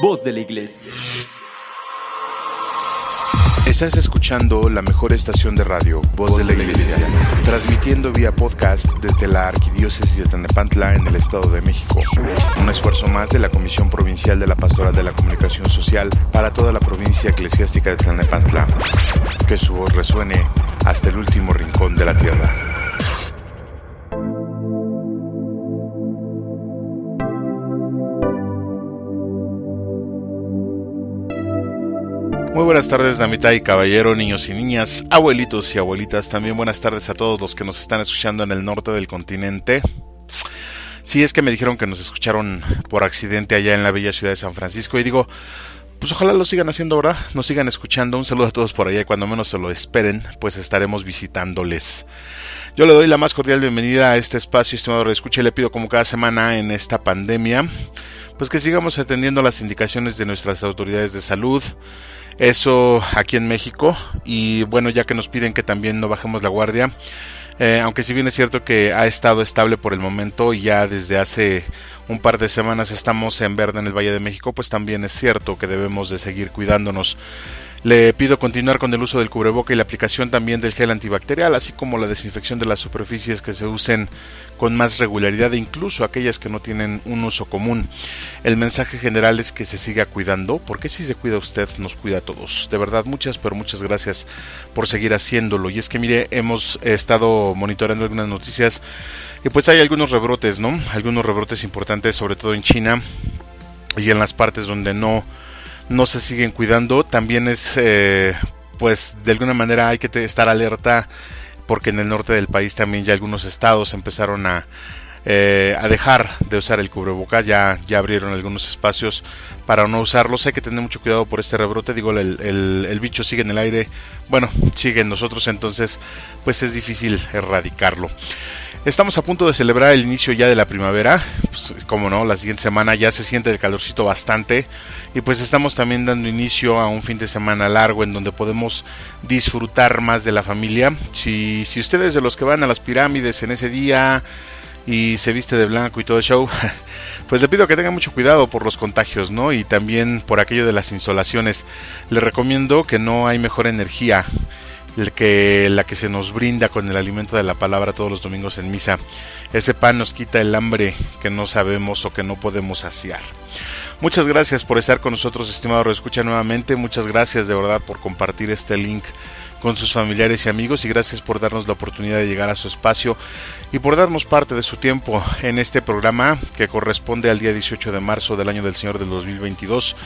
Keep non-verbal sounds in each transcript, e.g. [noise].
voz de la iglesia. Estás escuchando la mejor estación de radio, Voz de la Iglesia, transmitiendo vía podcast desde la Arquidiócesis de Tlanepantla en el Estado de México. Un esfuerzo más de la Comisión Provincial de la Pastoral de la Comunicación Social para toda la provincia eclesiástica de Tlanepantla. Que su voz resuene hasta el último rincón de la tierra. Muy buenas tardes, damita y caballero, niños y niñas, abuelitos y abuelitas. También buenas tardes a todos los que nos están escuchando en el norte del continente. Sí, es que me dijeron que nos escucharon por accidente allá en la bella ciudad de San Francisco y digo, pues ojalá lo sigan haciendo ahora, nos sigan escuchando. Un saludo a todos por allá y cuando menos se lo esperen, pues estaremos visitándoles. Yo le doy la más cordial bienvenida a este espacio, estimado escucha, y le pido como cada semana en esta pandemia, pues que sigamos atendiendo las indicaciones de nuestras autoridades de salud, eso aquí en México. Y bueno, ya que nos piden que también no bajemos la guardia, eh, aunque si bien es cierto que ha estado estable por el momento y ya desde hace un par de semanas estamos en verde en el Valle de México, pues también es cierto que debemos de seguir cuidándonos. Le pido continuar con el uso del cubreboca y la aplicación también del gel antibacterial, así como la desinfección de las superficies que se usen con más regularidad incluso aquellas que no tienen un uso común. El mensaje general es que se siga cuidando, porque si se cuida usted, nos cuida a todos. De verdad, muchas, pero muchas gracias por seguir haciéndolo. Y es que mire, hemos estado monitoreando algunas noticias y pues hay algunos rebrotes, ¿no? Algunos rebrotes importantes, sobre todo en China y en las partes donde no no se siguen cuidando. También es, eh, pues, de alguna manera hay que estar alerta porque en el norte del país también ya algunos estados empezaron a, eh, a dejar de usar el cubreboca, ya, ya abrieron algunos espacios para no usarlos. Hay que tener mucho cuidado por este rebrote. Digo, el, el, el, bicho sigue en el aire, bueno, sigue en nosotros, entonces, pues es difícil erradicarlo. Estamos a punto de celebrar el inicio ya de la primavera, pues, como no, la siguiente semana ya se siente el calorcito bastante y pues estamos también dando inicio a un fin de semana largo en donde podemos disfrutar más de la familia. Si, si ustedes de los que van a las pirámides en ese día y se viste de blanco y todo el show, [laughs] pues le pido que tengan mucho cuidado por los contagios, ¿no? Y también por aquello de las insolaciones. Les recomiendo que no hay mejor energía que la que se nos brinda con el alimento de la palabra todos los domingos en misa. Ese pan nos quita el hambre que no sabemos o que no podemos saciar. Muchas gracias por estar con nosotros, estimado escucha nuevamente. Muchas gracias de verdad por compartir este link con sus familiares y amigos y gracias por darnos la oportunidad de llegar a su espacio y por darnos parte de su tiempo en este programa que corresponde al día 18 de marzo del año del Señor del 2022.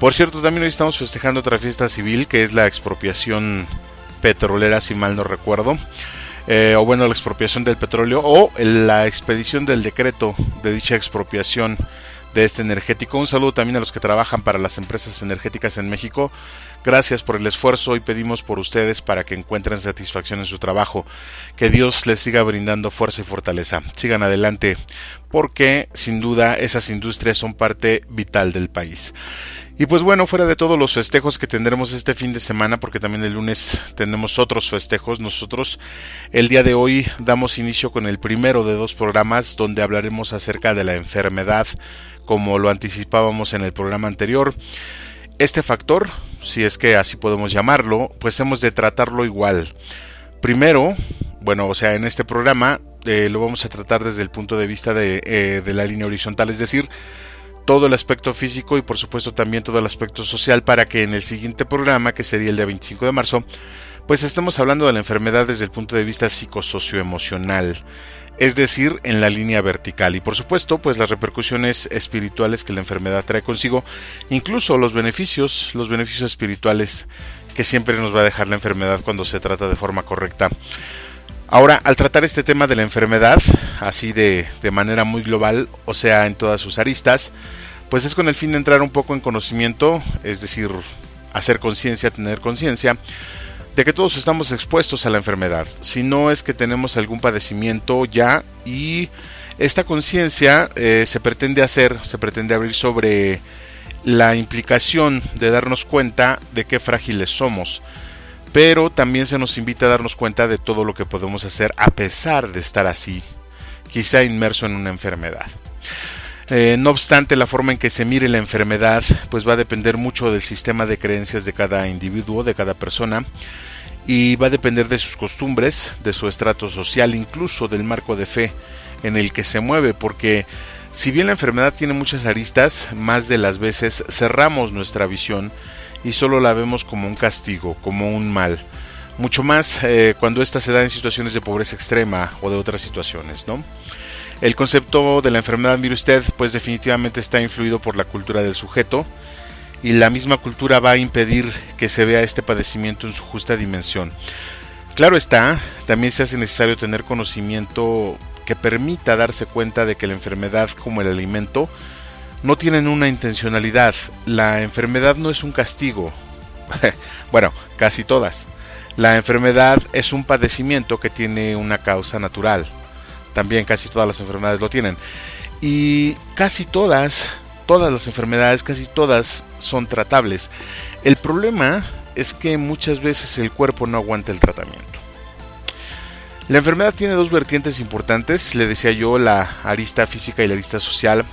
Por cierto, también hoy estamos festejando otra fiesta civil que es la expropiación petrolera, si mal no recuerdo. Eh, o bueno, la expropiación del petróleo o la expedición del decreto de dicha expropiación de este energético. Un saludo también a los que trabajan para las empresas energéticas en México. Gracias por el esfuerzo y pedimos por ustedes para que encuentren satisfacción en su trabajo. Que Dios les siga brindando fuerza y fortaleza. Sigan adelante porque sin duda esas industrias son parte vital del país. Y pues bueno, fuera de todos los festejos que tendremos este fin de semana, porque también el lunes tenemos otros festejos, nosotros el día de hoy damos inicio con el primero de dos programas donde hablaremos acerca de la enfermedad, como lo anticipábamos en el programa anterior. Este factor, si es que así podemos llamarlo, pues hemos de tratarlo igual. Primero, bueno, o sea, en este programa eh, lo vamos a tratar desde el punto de vista de, eh, de la línea horizontal, es decir, todo el aspecto físico y por supuesto también todo el aspecto social para que en el siguiente programa, que sería el día 25 de marzo, pues estemos hablando de la enfermedad desde el punto de vista psicosocioemocional, es decir, en la línea vertical y por supuesto pues las repercusiones espirituales que la enfermedad trae consigo, incluso los beneficios, los beneficios espirituales que siempre nos va a dejar la enfermedad cuando se trata de forma correcta. Ahora, al tratar este tema de la enfermedad, así de, de, manera muy global, o sea, en todas sus aristas, pues es con el fin de entrar un poco en conocimiento, es decir, hacer conciencia, tener conciencia, de que todos estamos expuestos a la enfermedad. Si no es que tenemos algún padecimiento ya y esta conciencia eh, se pretende hacer, se pretende abrir sobre la implicación de darnos cuenta de qué frágiles somos pero también se nos invita a darnos cuenta de todo lo que podemos hacer a pesar de estar así, quizá inmerso en una enfermedad. Eh, no obstante, la forma en que se mire la enfermedad pues va a depender mucho del sistema de creencias de cada individuo, de cada persona, y va a depender de sus costumbres, de su estrato social, incluso del marco de fe en el que se mueve, porque si bien la enfermedad tiene muchas aristas, más de las veces cerramos nuestra visión y solo la vemos como un castigo, como un mal. Mucho más eh, cuando ésta se da en situaciones de pobreza extrema o de otras situaciones, ¿no? El concepto de la enfermedad, mire usted, pues definitivamente está influido por la cultura del sujeto y la misma cultura va a impedir que se vea este padecimiento en su justa dimensión. Claro está, también se hace necesario tener conocimiento que permita darse cuenta de que la enfermedad como el alimento no tienen una intencionalidad. La enfermedad no es un castigo. [laughs] bueno, casi todas. La enfermedad es un padecimiento que tiene una causa natural. También casi todas las enfermedades lo tienen. Y casi todas, todas las enfermedades, casi todas son tratables. El problema es que muchas veces el cuerpo no aguanta el tratamiento. La enfermedad tiene dos vertientes importantes, le decía yo, la arista física y la arista social,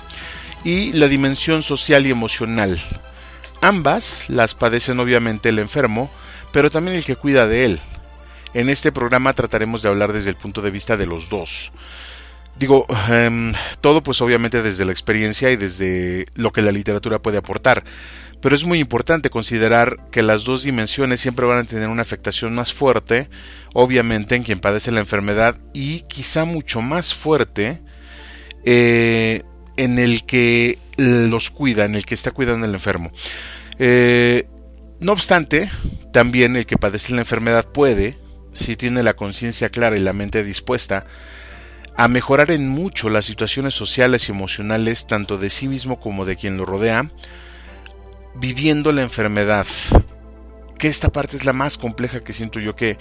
y la dimensión social y emocional. Ambas las padecen obviamente el enfermo, pero también el que cuida de él. En este programa trataremos de hablar desde el punto de vista de los dos. Digo, em, todo pues obviamente desde la experiencia y desde lo que la literatura puede aportar, pero es muy importante considerar que las dos dimensiones siempre van a tener una afectación más fuerte, obviamente en quien padece la enfermedad y quizá mucho más fuerte eh, en el que los cuida, en el que está cuidando al enfermo. Eh, no obstante, también el que padece la enfermedad puede, si tiene la conciencia clara y la mente dispuesta, a mejorar en mucho las situaciones sociales y emocionales tanto de sí mismo como de quien lo rodea, viviendo la enfermedad. Que esta parte es la más compleja que siento yo que,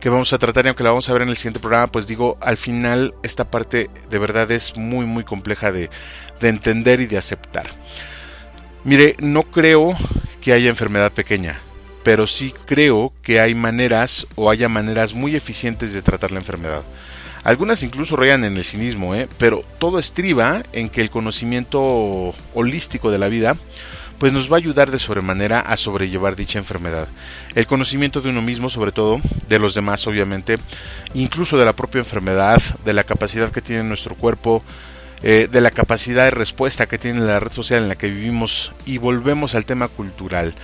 que vamos a tratar y aunque la vamos a ver en el siguiente programa, pues digo, al final esta parte de verdad es muy muy compleja de, de entender y de aceptar. Mire, no creo que haya enfermedad pequeña pero sí creo que hay maneras o haya maneras muy eficientes de tratar la enfermedad. Algunas incluso rayan en el cinismo, ¿eh? pero todo estriba en que el conocimiento holístico de la vida pues nos va a ayudar de sobremanera a sobrellevar dicha enfermedad. El conocimiento de uno mismo, sobre todo, de los demás, obviamente, incluso de la propia enfermedad, de la capacidad que tiene nuestro cuerpo, eh, de la capacidad de respuesta que tiene la red social en la que vivimos y volvemos al tema cultural.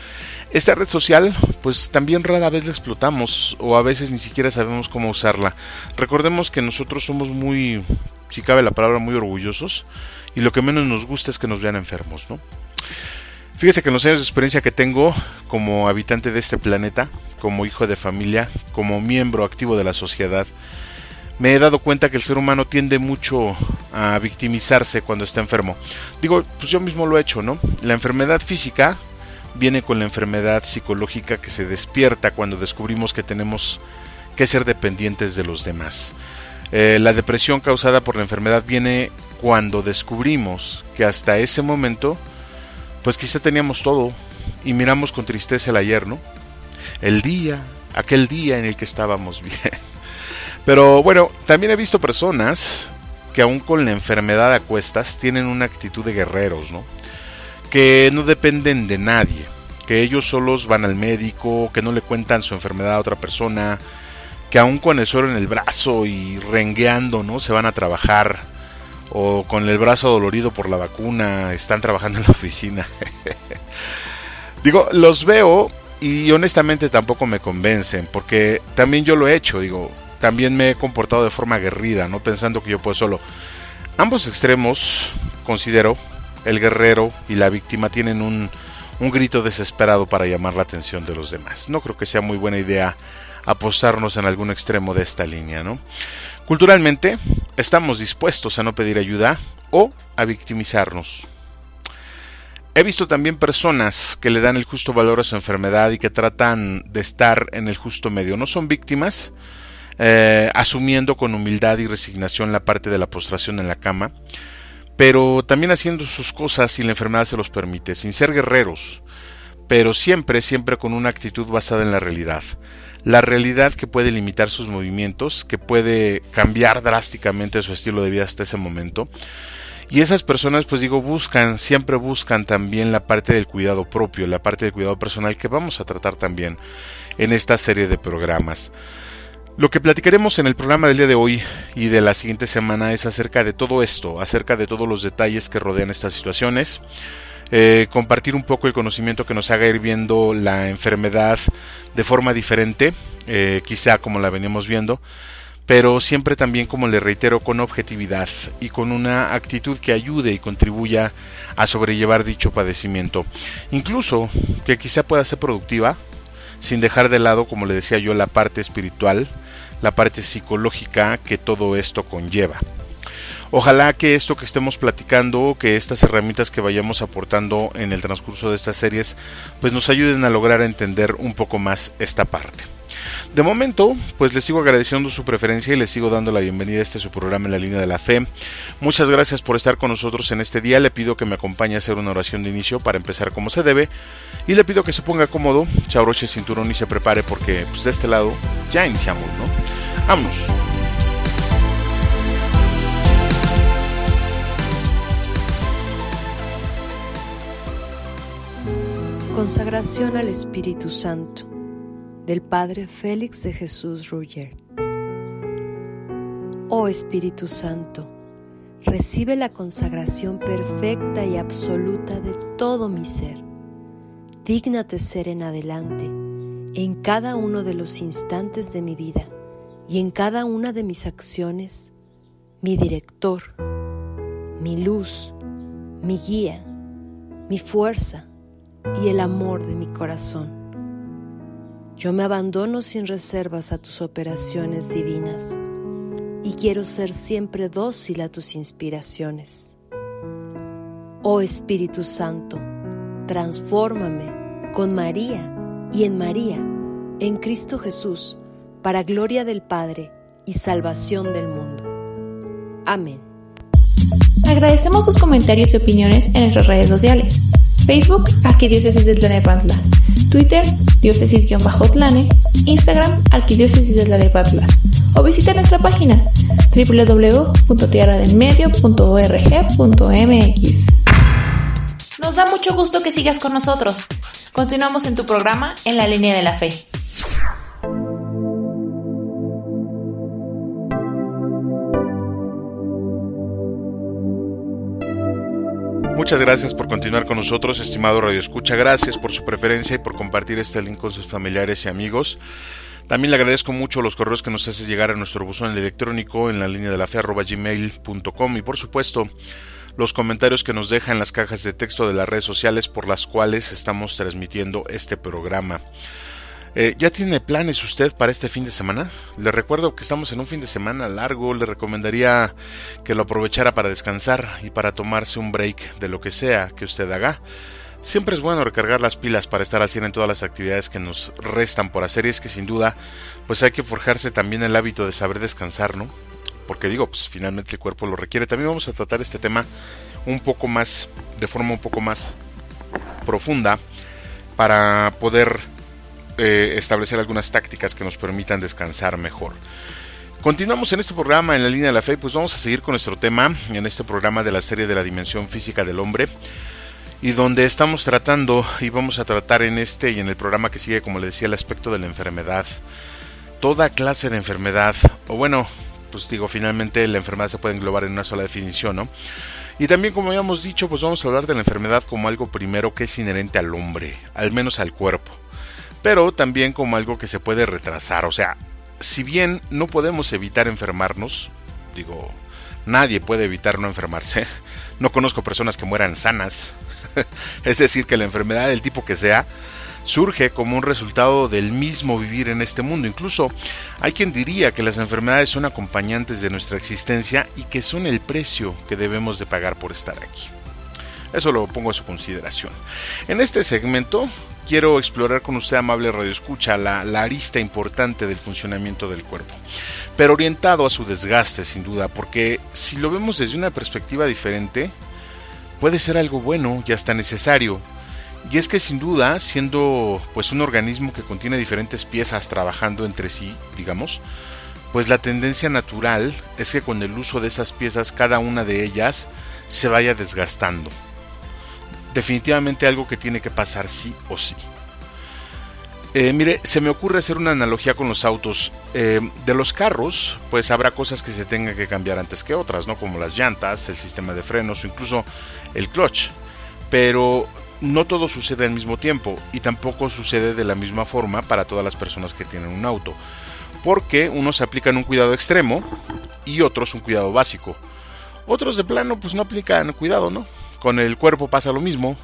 Esta red social, pues también rara vez la explotamos o a veces ni siquiera sabemos cómo usarla. Recordemos que nosotros somos muy, si cabe la palabra, muy orgullosos y lo que menos nos gusta es que nos vean enfermos, ¿no? Fíjese que en los años de experiencia que tengo como habitante de este planeta, como hijo de familia, como miembro activo de la sociedad, me he dado cuenta que el ser humano tiende mucho a victimizarse cuando está enfermo. Digo, pues yo mismo lo he hecho, ¿no? La enfermedad física viene con la enfermedad psicológica que se despierta cuando descubrimos que tenemos que ser dependientes de los demás. Eh, la depresión causada por la enfermedad viene cuando descubrimos que hasta ese momento, pues quizá teníamos todo y miramos con tristeza el ayer, ¿no? El día, aquel día en el que estábamos [laughs] bien. Pero bueno, también he visto personas que aún con la enfermedad a cuestas tienen una actitud de guerreros, ¿no? que no dependen de nadie, que ellos solos van al médico, que no le cuentan su enfermedad a otra persona, que aún con el suelo en el brazo y rengueando, ¿no? Se van a trabajar o con el brazo dolorido por la vacuna, están trabajando en la oficina. [laughs] digo, los veo y honestamente tampoco me convencen, porque también yo lo he hecho, digo, también me he comportado de forma aguerrida, no pensando que yo puedo solo. Ambos extremos, considero, el guerrero y la víctima tienen un, un grito desesperado para llamar la atención de los demás. No creo que sea muy buena idea apostarnos en algún extremo de esta línea, ¿no? Culturalmente, estamos dispuestos a no pedir ayuda o a victimizarnos. He visto también personas que le dan el justo valor a su enfermedad y que tratan de estar en el justo medio. No son víctimas, eh, asumiendo con humildad y resignación la parte de la postración en la cama, pero también haciendo sus cosas si la enfermedad se los permite, sin ser guerreros, pero siempre, siempre con una actitud basada en la realidad. La realidad que puede limitar sus movimientos, que puede cambiar drásticamente su estilo de vida hasta ese momento, Y esas personas, pues digo, buscan, siempre buscan también la parte del cuidado propio, la parte del cuidado personal que vamos a tratar también en esta serie de programas. Lo que platicaremos en el programa del día de hoy y de la siguiente semana es acerca de todo esto, acerca de todos los detalles que rodean estas situaciones, eh, compartir un poco el conocimiento que nos haga ir viendo la enfermedad de forma diferente, eh, quizá como la venimos viendo, pero siempre también, como le reitero, con objetividad y con una actitud que ayude y contribuya a sobrellevar dicho padecimiento. Incluso que quizá pueda ser productiva, sin dejar de lado, como le decía yo, la parte espiritual, la parte psicológica que todo esto conlleva. Ojalá que esto que estemos platicando, que estas herramientas que vayamos aportando en el transcurso de estas series, pues nos ayuden a lograr entender un poco más esta parte. De momento, pues les sigo agradeciendo su preferencia y les sigo dando la bienvenida a este su programa en la línea de la fe. Muchas gracias por estar con nosotros en este día. Le pido que me acompañe a hacer una oración de inicio para empezar como se debe. Y le pido que se ponga cómodo, se cinturón y se prepare porque pues, de este lado ya iniciamos, ¿no? Vámonos. Consagración al Espíritu Santo del Padre Félix de Jesús Ruyer. Oh Espíritu Santo, recibe la consagración perfecta y absoluta de todo mi ser. Dígnate ser en adelante, en cada uno de los instantes de mi vida y en cada una de mis acciones, mi director, mi luz, mi guía, mi fuerza y el amor de mi corazón. Yo me abandono sin reservas a tus operaciones divinas y quiero ser siempre dócil a tus inspiraciones. Oh Espíritu Santo, transfórmame con María y en María, en Cristo Jesús, para gloria del Padre y salvación del mundo. Amén. Agradecemos tus comentarios y opiniones en nuestras redes sociales. Facebook, Arquidiócesis de Tlanepantla. Twitter, diócesis-tlane. Instagram, Arquidiócesis de Tlanepantla. O visita nuestra página www.tierradelmedio.org.mx. Nos da mucho gusto que sigas con nosotros. Continuamos en tu programa En la línea de la fe. Muchas gracias por continuar con nosotros, estimado Radio Escucha. Gracias por su preferencia y por compartir este link con sus familiares y amigos. También le agradezco mucho los correos que nos hace llegar a nuestro buzón electrónico en la línea de la fe y por supuesto los comentarios que nos deja en las cajas de texto de las redes sociales por las cuales estamos transmitiendo este programa. Eh, ¿Ya tiene planes usted para este fin de semana? Le recuerdo que estamos en un fin de semana largo, le recomendaría que lo aprovechara para descansar y para tomarse un break de lo que sea que usted haga. Siempre es bueno recargar las pilas para estar haciendo en todas las actividades que nos restan por hacer y es que sin duda pues hay que forjarse también el hábito de saber descansar, ¿no? Porque digo, pues finalmente el cuerpo lo requiere. También vamos a tratar este tema un poco más, de forma un poco más profunda para poder eh, establecer algunas tácticas que nos permitan descansar mejor. Continuamos en este programa en la línea de la fe, pues vamos a seguir con nuestro tema en este programa de la serie de la dimensión física del hombre y donde estamos tratando y vamos a tratar en este y en el programa que sigue, como le decía, el aspecto de la enfermedad. Toda clase de enfermedad, o bueno, pues digo, finalmente la enfermedad se puede englobar en una sola definición, ¿no? Y también, como habíamos dicho, pues vamos a hablar de la enfermedad como algo primero que es inherente al hombre, al menos al cuerpo pero también como algo que se puede retrasar. O sea, si bien no podemos evitar enfermarnos, digo, nadie puede evitar no enfermarse. [laughs] No conozco personas que mueran sanas. [laughs] es decir, que la enfermedad del tipo que sea surge como un resultado del mismo vivir en este mundo. Incluso hay quien diría que las enfermedades son acompañantes de nuestra existencia y que son el precio que debemos de pagar por estar aquí. Eso lo pongo a su consideración. En este segmento quiero explorar con usted, amable Radio Escucha, la, arista importante del funcionamiento del cuerpo, pero orientado a su desgaste, sin duda, porque si lo vemos desde una perspectiva diferente, puede ser algo bueno y hasta necesario. Y es que sin duda, siendo pues un organismo que contiene diferentes piezas trabajando entre sí, digamos, pues la tendencia natural es que con el uso de esas piezas, cada una de ellas se vaya desgastando. Definitivamente algo que tiene que pasar sí o sí. Eh, mire, se me ocurre hacer una analogía con los autos. Eh, de los carros, pues habrá cosas que se tengan que cambiar antes que otras, ¿no? Como las llantas, el sistema de frenos o incluso el clutch. Pero no todo sucede al mismo tiempo y tampoco sucede de la misma forma para todas las personas que tienen un auto. Porque unos aplican un cuidado extremo y otros un cuidado básico. Otros de plano pues no aplican cuidado, ¿no? Con el cuerpo pasa lo mismo.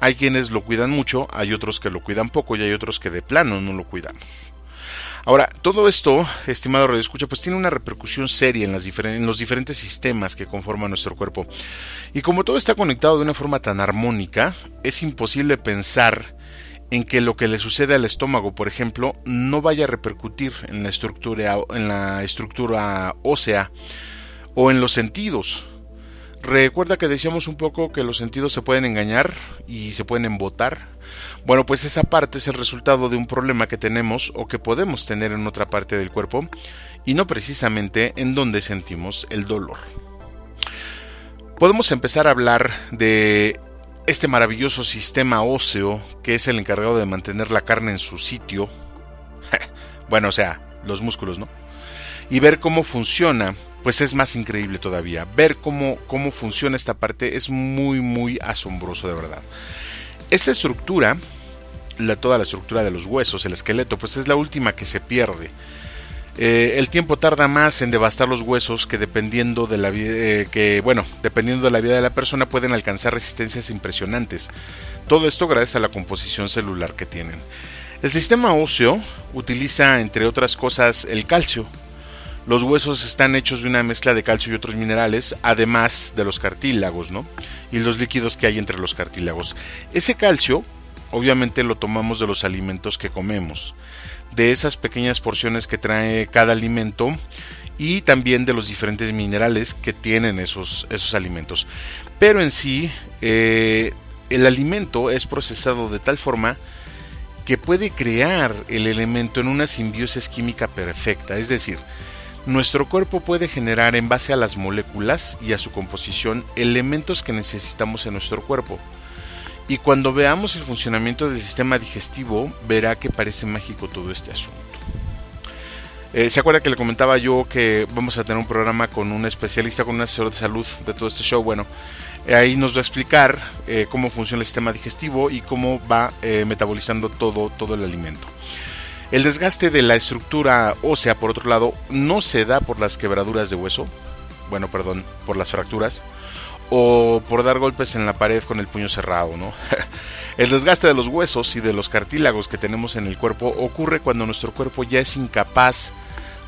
Hay quienes lo cuidan mucho, hay otros que lo cuidan poco y hay otros que de plano no lo cuidamos. Ahora, todo esto, estimado Radio Escucha, pues tiene una repercusión seria en, en, los diferentes sistemas que conforman nuestro cuerpo. Y como todo está conectado de una forma tan armónica, es imposible pensar en que lo que le sucede al estómago, por ejemplo, no vaya a repercutir en la estructura, en la estructura ósea o en los sentidos. Recuerda que decíamos un poco que los sentidos se pueden engañar y se pueden embotar. Bueno, pues esa parte es el resultado de un problema que tenemos o que podemos tener en otra parte del cuerpo y no precisamente en donde sentimos el dolor. Podemos empezar a hablar de este maravilloso sistema óseo que es el encargado de mantener la carne en su sitio. [laughs] bueno, o sea, los músculos, ¿no? Y ver cómo funciona pues es más increíble todavía. Ver cómo, cómo funciona esta parte es muy, muy asombroso de verdad. Esta estructura, toda la estructura de los huesos, el esqueleto, pues es la última que se pierde. Eh, el tiempo tarda más en devastar los huesos que dependiendo de la eh, que bueno, dependiendo de la vida de la persona pueden alcanzar resistencias impresionantes. Todo esto gracias a la composición celular que tienen. El sistema óseo utiliza, entre otras cosas, el calcio, los huesos están hechos de una mezcla de calcio y otros minerales, además de los cartílagos, ¿no? Y los líquidos que hay entre los cartílagos. Ese calcio, obviamente, lo tomamos de los alimentos que comemos, de esas pequeñas porciones que trae cada alimento y también de los diferentes minerales que tienen esos, esos alimentos. Pero en sí, eh, el alimento es procesado de tal forma que puede crear el elemento en una simbiosis química perfecta, es decir, nuestro cuerpo puede generar en base a las moléculas y a su composición elementos que necesitamos en nuestro cuerpo. Y cuando veamos el funcionamiento del sistema digestivo, verá que parece mágico todo este asunto. Eh, ¿Se acuerda que le comentaba yo que vamos a tener un programa con un especialista, con un asesor de salud de todo este show? Bueno, eh, ahí nos va a explicar eh, cómo funciona el sistema digestivo y cómo va metabolizando todo, todo el alimento. El desgaste de la estructura ósea, por otro lado, no se da por las quebraduras de hueso, bueno, perdón, por las fracturas, o por dar golpes en la pared con el puño cerrado, ¿no? [laughs] el desgaste de los huesos y de los cartílagos que tenemos en el cuerpo ocurre cuando nuestro cuerpo ya es incapaz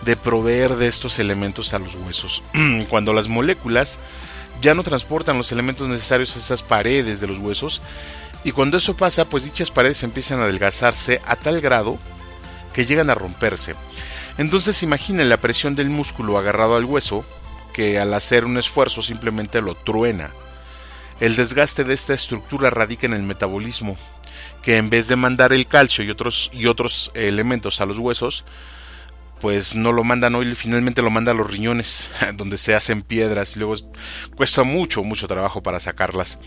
de proveer de estos elementos a los huesos. [clears throat] cuando las moléculas ya no transportan los elementos necesarios a esas paredes de los huesos, y cuando eso pasa, pues dichas paredes empiezan a adelgazarse a tal grado que llegan a romperse. Entonces imaginen la presión del músculo agarrado al hueso, que al hacer un esfuerzo simplemente lo truena. El desgaste de esta estructura radica en el metabolismo, que en vez de mandar el calcio y otros, y otros elementos a los huesos, pues no lo mandan hoy, finalmente lo manda a los riñones, [laughs] donde se hacen piedras y luego cuesta mucho, mucho trabajo para sacarlas.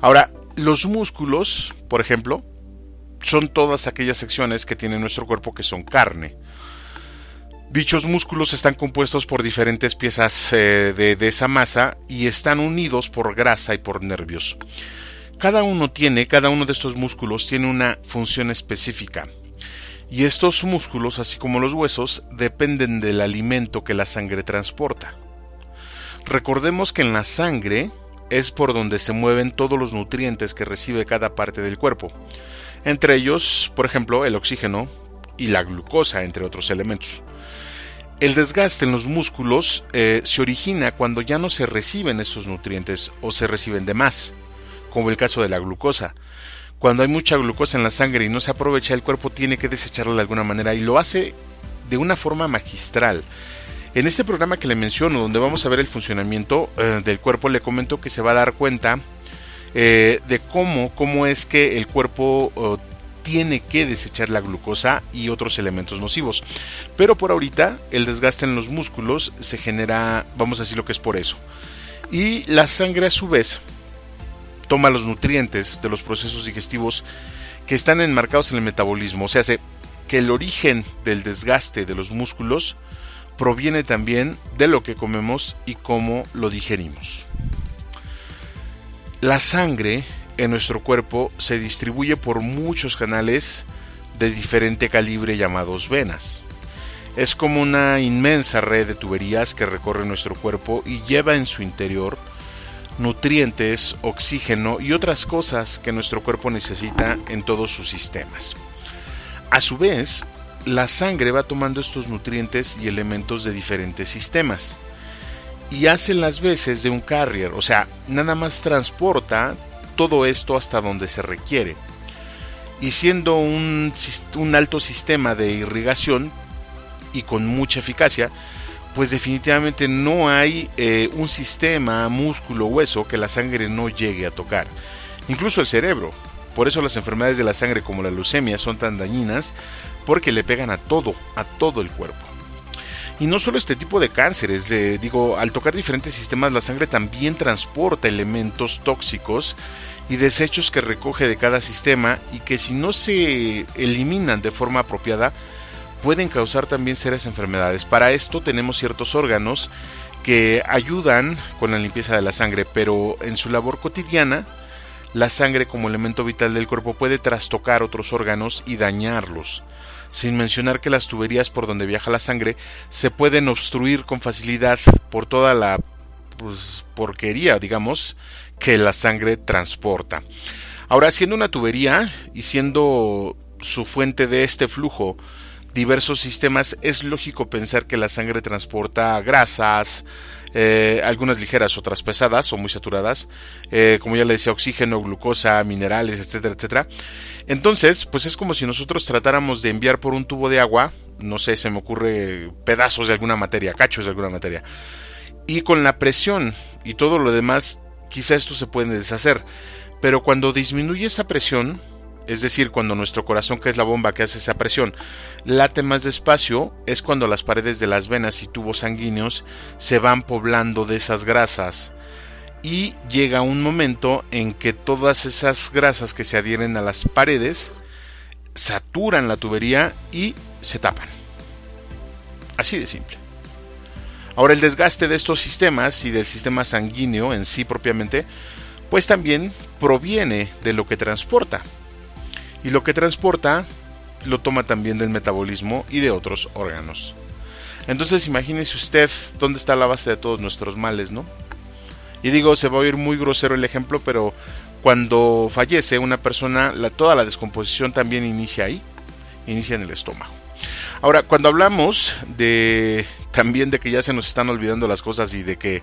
Ahora, los músculos, por ejemplo, son todas aquellas secciones que tiene nuestro cuerpo que son carne. Dichos músculos están compuestos por diferentes piezas eh, de, de esa masa y están unidos por grasa y por nervios. Cada uno tiene, cada uno de estos músculos tiene una función específica. Y estos músculos, así como los huesos, dependen del alimento que la sangre transporta. Recordemos que en la sangre es por donde se mueven todos los nutrientes que recibe cada parte del cuerpo entre ellos, por ejemplo, el oxígeno y la glucosa, entre otros elementos. El desgaste en los músculos eh, se origina cuando ya no se reciben esos nutrientes o se reciben de más, como el caso de la glucosa. Cuando hay mucha glucosa en la sangre y no se aprovecha, el cuerpo tiene que desecharla de alguna manera y lo hace de una forma magistral. En este programa que le menciono, donde vamos a ver el funcionamiento eh, del cuerpo, le comento que se va a dar cuenta eh, de cómo, cómo es que el cuerpo tiene que desechar la glucosa y otros elementos nocivos. Pero por ahorita el desgaste en los músculos se genera, vamos a decir lo que es por eso. Y la sangre a su vez toma los nutrientes de los procesos digestivos que están enmarcados en el metabolismo. O sea, que el origen del desgaste de los músculos proviene también de lo que comemos y cómo lo digerimos. La sangre en nuestro cuerpo se distribuye por muchos canales de diferente calibre llamados venas. Es como una inmensa red de tuberías que recorre nuestro cuerpo y lleva en su interior nutrientes, oxígeno y otras cosas que nuestro cuerpo necesita en todos sus sistemas. A su vez, la sangre va tomando estos nutrientes y elementos de diferentes sistemas y hace las veces de un carrier, o sea, nada más transporta todo esto hasta donde se requiere. Y siendo un, alto sistema de irrigación y con mucha eficacia, pues definitivamente no hay eh, un sistema, músculo, hueso que la sangre no llegue a tocar. Incluso el cerebro. Por eso las enfermedades de la sangre como la leucemia son tan dañinas porque le pegan a todo, a todo el cuerpo. Y no solo este tipo de cánceres, digo, al tocar diferentes sistemas la sangre también transporta elementos tóxicos y desechos que recoge de cada sistema y que si no se eliminan de forma apropiada pueden causar también serias enfermedades. Para esto tenemos ciertos órganos que ayudan con la limpieza de la sangre, pero en su labor cotidiana la sangre como elemento vital del cuerpo puede trastocar otros órganos y dañarlos sin mencionar que las tuberías por donde viaja la sangre se pueden obstruir con facilidad por toda la pues, porquería, digamos, que la sangre transporta. Ahora, siendo una tubería y siendo su fuente de este flujo diversos sistemas, es lógico pensar que la sangre transporta grasas, eh, algunas ligeras, otras pesadas o muy saturadas, eh, como ya le decía, oxígeno, glucosa, minerales, etcétera, etcétera. Entonces, pues es como si nosotros tratáramos de enviar por un tubo de agua, no sé, se me ocurre pedazos de alguna materia, cachos de alguna materia, y con la presión y todo lo demás, quizá esto se puede deshacer, pero cuando disminuye esa presión, es decir, cuando nuestro corazón, que es la bomba que hace esa presión, late más despacio, es cuando las paredes de las venas y tubos sanguíneos se van poblando de esas grasas. Y llega un momento en que todas esas grasas que se adhieren a las paredes saturan la tubería y se tapan. Así de simple. Ahora el desgaste de estos sistemas y del sistema sanguíneo en sí propiamente, pues también proviene de lo que transporta y lo que transporta lo toma también del metabolismo y de otros órganos. Entonces imagínese usted dónde está la base de todos nuestros males, ¿no? Y digo, se va a oír muy grosero el ejemplo, pero cuando fallece una persona, toda la descomposición también inicia ahí, inicia en el estómago. Ahora, cuando hablamos de también de que ya se nos están olvidando las cosas y de que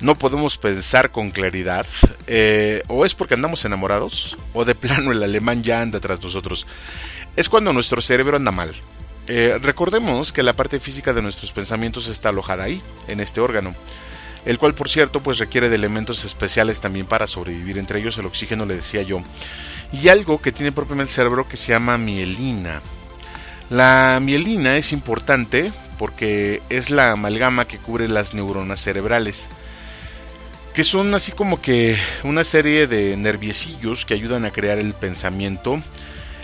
no podemos pensar con claridad, eh, o es porque andamos enamorados, o de plano el alemán ya anda tras nosotros. Es cuando nuestro cerebro anda mal. Eh, recordemos que la parte física de nuestros pensamientos está alojada ahí, en este órgano, el cual por cierto pues requiere de elementos especiales también para sobrevivir, entre ellos el oxígeno le decía yo, y algo que tiene propiamente el cerebro que se llama mielina. La mielina es importante porque es la amalgama que cubre las neuronas cerebrales que son así como que una serie de nerviecillos que ayudan a crear el pensamiento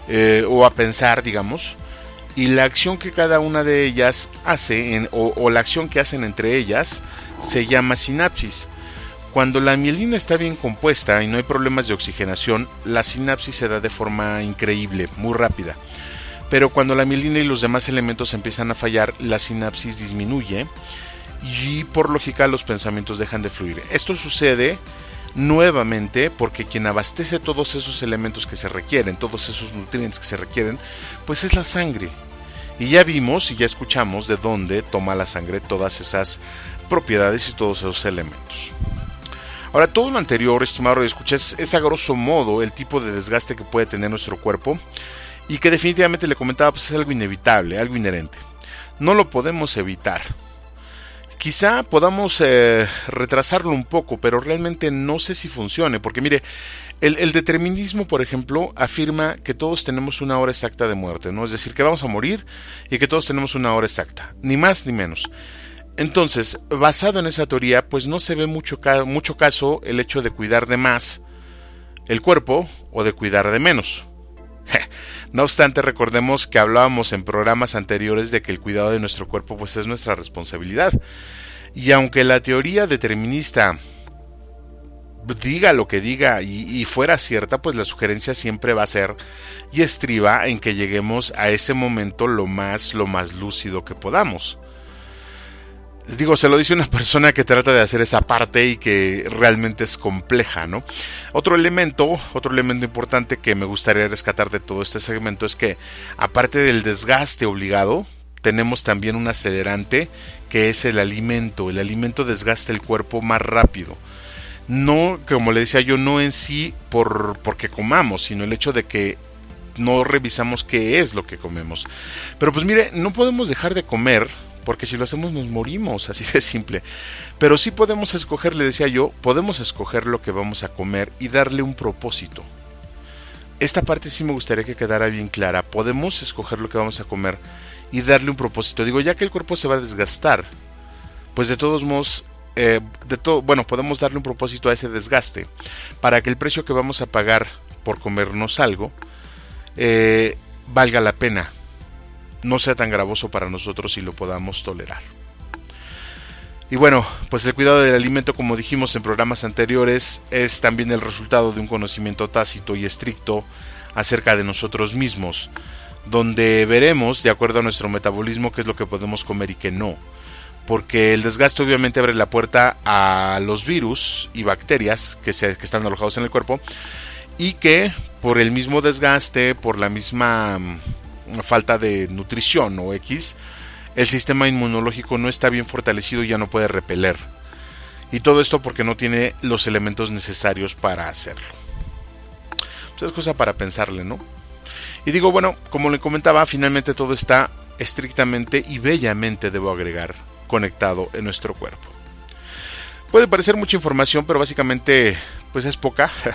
eh, o a pensar, digamos, y la acción que cada una de ellas hace o, o, la acción que hacen entre ellas se llama sinapsis. Cuando la mielina está bien compuesta y no hay problemas de oxigenación, la sinapsis se da de forma increíble, muy rápida. Pero cuando la mielina y los demás elementos empiezan a fallar, la sinapsis disminuye y por lógica los pensamientos dejan de fluir. Esto sucede nuevamente porque quien abastece todos esos elementos que se requieren, todos esos nutrientes que se requieren, pues es la sangre. Y ya vimos y ya escuchamos de dónde toma la sangre todas esas propiedades y todos esos elementos. Ahora, todo lo anterior, estimado escuchas, es a grosso modo el tipo de desgaste que puede tener nuestro cuerpo y que definitivamente le comentaba, pues es algo inevitable, algo inherente. No lo podemos evitar, Quizá podamos eh, retrasarlo un poco, pero realmente no sé si funcione, porque mire, el, determinismo, por ejemplo, afirma que todos tenemos una hora exacta de muerte, ¿no? Es decir, que vamos a morir y que todos tenemos una hora exacta, ni más ni menos. Entonces, basado en esa teoría, pues no se ve mucho, mucho caso el hecho de cuidar de más el cuerpo o de cuidar de menos. [laughs] No obstante, recordemos que hablábamos en programas anteriores de que el cuidado de nuestro cuerpo pues es nuestra responsabilidad. Y aunque la teoría determinista diga lo que diga y, fuera cierta, pues la sugerencia siempre va a ser y estriba en que lleguemos a ese momento lo más, lo más lúcido que podamos. Digo, se lo dice una [laughs] persona que trata de hacer esa parte y que realmente es compleja, ¿no? Otro elemento, otro elemento importante que me gustaría rescatar de todo este segmento es que, aparte del desgaste obligado, tenemos también un acelerante que es el alimento. El alimento desgasta el cuerpo más rápido no, como le decía yo, no en sí por porque comamos, sino el hecho de que no revisamos qué es lo que comemos. Pero pues mire, no podemos dejar de comer, porque si lo hacemos nos morimos, [laughs] así de simple. Pero sí podemos escoger, le decía yo, podemos escoger lo que vamos a comer y darle un propósito. Esta parte sí me gustaría que quedara bien clara. Podemos escoger lo que vamos a comer y darle un propósito. Digo, ya que el cuerpo se va a desgastar, pues de todos modos eh, de todo, bueno, podemos darle un propósito a ese desgaste para que el precio que vamos a pagar por comernos algo eh, valga la pena, no sea tan gravoso para nosotros y lo podamos tolerar. Y bueno, pues el cuidado del alimento, como dijimos en programas anteriores, es también el resultado de un conocimiento tácito y estricto acerca de nosotros mismos, donde veremos, de acuerdo a nuestro metabolismo, qué es lo que podemos comer y qué no porque el desgaste obviamente abre la puerta a los virus y bacterias que, se, que están alojados en el cuerpo y que por el mismo desgaste, por la misma falta de nutrición o X, el sistema inmunológico no está bien fortalecido y ya no puede repeler. Y todo esto porque no tiene los elementos necesarios para hacerlo. Entonces es cosa para pensarle, ¿no? Y digo, bueno, como le comentaba, finalmente todo está estrictamente y bellamente, debo agregar, conectado en nuestro cuerpo. Puede parecer mucha información, pero básicamente pues es poca. [laughs]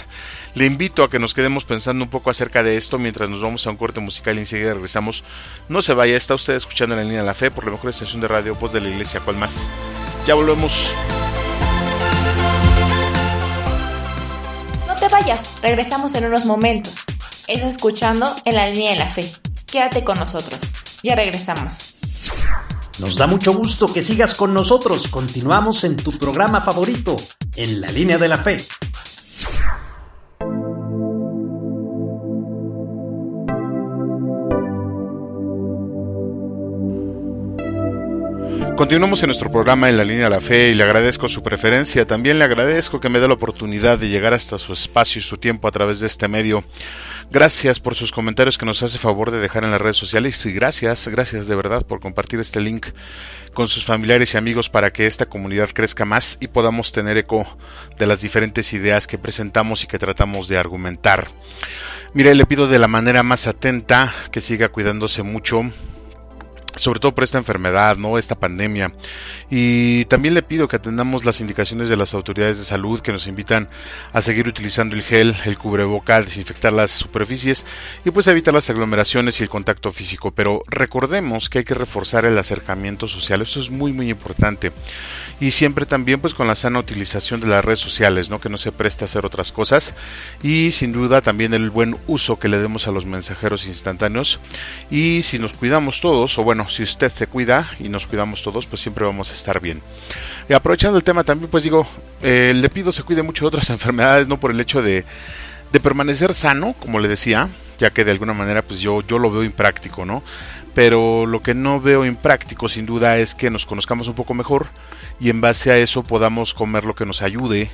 Le invito a que nos quedemos pensando un poco acerca de esto mientras nos vamos a un corte musical y enseguida regresamos. No se vaya, está usted escuchando en la línea de la fe por la mejor estación de radio Voz de la Iglesia, ¿cuál más? Ya volvemos. No te vayas, regresamos en unos momentos. Es escuchando en la línea de la fe. Quédate con nosotros. Ya regresamos. Nos da mucho gusto que sigas con nosotros. Continuamos en tu programa favorito, En la línea de la fe. Continuamos en nuestro programa en la línea de la fe y le agradezco su preferencia. También le agradezco que me dé la oportunidad de llegar hasta su espacio y su tiempo a través de este medio. Gracias por sus comentarios que nos hace favor de dejar en las redes sociales y gracias, gracias de verdad por compartir este link con sus familiares y amigos para que esta comunidad crezca más y podamos tener eco de las diferentes ideas que presentamos y que tratamos de argumentar. Mire, le pido de la manera más atenta que siga cuidándose mucho, sobre todo por esta enfermedad, ¿no? Esta pandemia. Y también le pido que atendamos las indicaciones de las autoridades de salud que nos invitan a seguir utilizando el gel, el cubreboca, desinfectar las superficies y pues evitar las aglomeraciones y el contacto físico. Pero recordemos que hay que reforzar el acercamiento social, eso es muy muy importante. Y siempre también pues con la sana utilización de las redes sociales, ¿no? Que no se preste a hacer otras cosas. Y sin duda también el buen uso que le demos a los mensajeros instantáneos. Y si nos cuidamos todos, o bueno, si usted se cuida y nos cuidamos todos, pues siempre vamos a estar bien. Y aprovechando el tema también, pues digo, eh, le pido se cuide mucho de otras [laughs] enfermedades, no por el hecho de, de permanecer sano, como le decía, ya que de alguna manera pues yo, yo lo veo impráctico, ¿no? Pero lo que no veo impráctico sin duda es que nos conozcamos un poco mejor y en base a eso podamos comer lo que nos ayude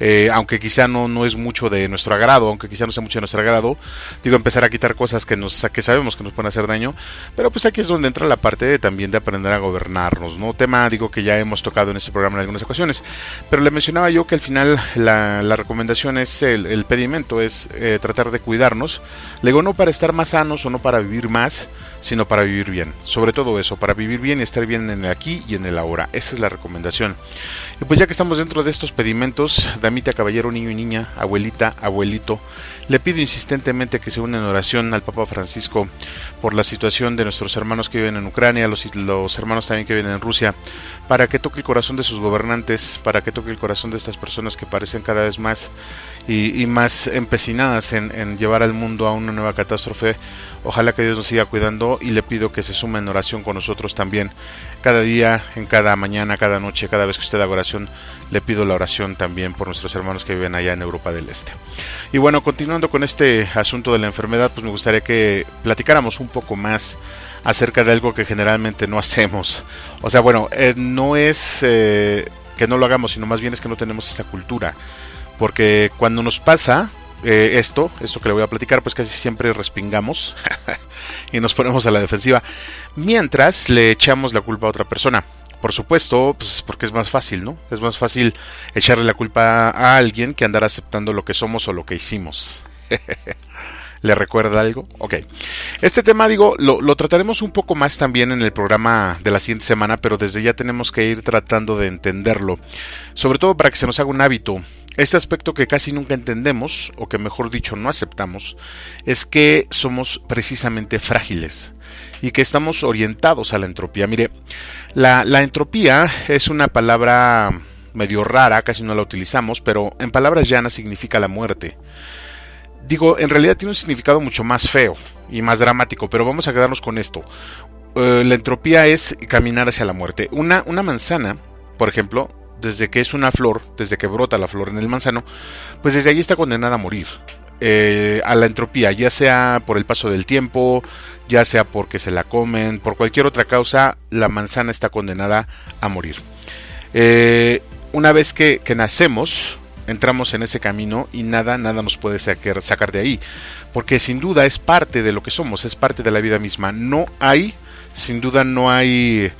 eh, aunque quizá no, no es mucho de nuestro agrado, aunque quizá no sea mucho de nuestro agrado, digo, empezar a quitar cosas que, nos, que sabemos que nos pueden hacer daño, pero pues aquí es donde entra la parte también de aprender a gobernarnos, ¿no? Tema, digo, que ya hemos tocado en este programa en algunas ocasiones, pero le mencionaba yo que al final la, recomendación es, el, el pedimento es eh, tratar de cuidarnos, le digo, no para estar más sanos o no para vivir más, sino para vivir bien. Sobre todo eso, para vivir bien y estar bien en el aquí y en el ahora. Esa es la recomendación. Y pues ya que estamos dentro de estos pedimentos, damita, caballero, niño y niña, abuelita, abuelito, le pido insistentemente que se unan en oración al Papa Francisco por la situación de nuestros hermanos que viven en Ucrania, los, los hermanos también que viven en Rusia, para que toque el corazón de sus gobernantes, para que toque el corazón de estas personas que parecen cada vez más y, más empecinadas en, llevar al mundo a una nueva catástrofe. Ojalá que Dios nos siga cuidando y le pido que se sume en oración con nosotros también. Cada día, en cada mañana, cada noche, cada vez que usted haga oración, le pido la oración también por nuestros hermanos que viven allá en Europa del Este. Y bueno, continuando con este asunto de la enfermedad, pues me gustaría que platicáramos un poco más acerca de algo que generalmente no hacemos. O sea, bueno, eh, no es eh, que no lo hagamos, sino más bien es que no tenemos esa cultura. Porque cuando nos pasa eh, esto, esto que le voy a platicar, pues casi siempre respingamos [laughs] y nos ponemos a la defensiva, mientras le echamos la culpa a otra persona. Por supuesto, pues porque es más fácil, ¿no? Es más fácil echarle la culpa a alguien que andar aceptando lo que somos o lo que hicimos. [laughs] ¿Le recuerda algo? Ok. Este tema, digo, lo, lo, trataremos un poco más también en el programa de la siguiente semana, pero desde ya tenemos que ir tratando de entenderlo. Sobre todo para que se nos haga un hábito. Este aspecto que casi nunca entendemos, o que mejor dicho no aceptamos, es que somos precisamente frágiles y que estamos orientados a la entropía. Mire, la, la entropía es una palabra medio rara, casi no la utilizamos, pero en palabras llanas significa la muerte. Digo, en realidad tiene un significado mucho más feo y más dramático, pero vamos a quedarnos con esto. Eh, la entropía es caminar hacia la muerte. Una, una manzana, por ejemplo, desde que es una flor, desde que brota la flor en el manzano, pues desde allí está condenada a morir. Eh, a la entropía, ya sea por el paso del tiempo, ya sea porque se la comen, por cualquier otra causa, la manzana está condenada a morir. Eh, una vez que, que, nacemos, entramos en ese camino y nada, nada nos puede sacar, sacar de ahí, porque sin duda es parte de lo que somos, es parte de la vida misma. No hay, sin duda no hay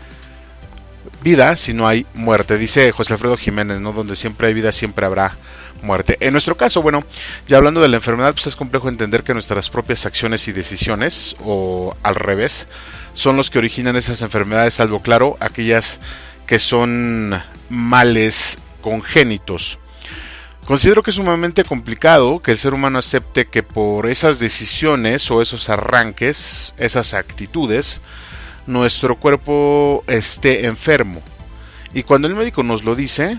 vida si no hay muerte, dice José Alfredo Jiménez, ¿no? Donde siempre hay vida, siempre habrá muerte. En nuestro caso, bueno, ya hablando de la enfermedad, pues es complejo entender que nuestras propias acciones y decisiones, o al revés, son los que originan esas enfermedades, salvo claro, aquellas que son males congénitos. Considero que es sumamente complicado que el ser humano acepte que por esas decisiones o esos arranques, esas actitudes, nuestro cuerpo esté enfermo. Y cuando el médico nos lo dice,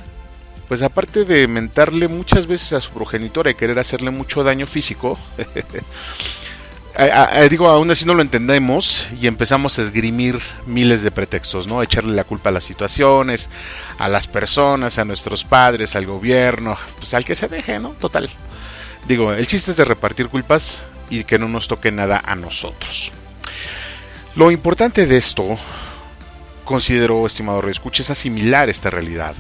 pues aparte de mentarle muchas veces a su progenitora y querer hacerle mucho daño físico, [laughs] digo, aún así no lo entendemos y empezamos a esgrimir miles de pretextos, ¿no? echarle la culpa a las situaciones, a las personas, a nuestros padres, al gobierno, pues al que se deje, ¿no? Total. Digo, el chiste es de repartir culpas y que no nos toque nada a nosotros. Lo importante de esto, considero, estimado reescucha, es asimilar esta realidad.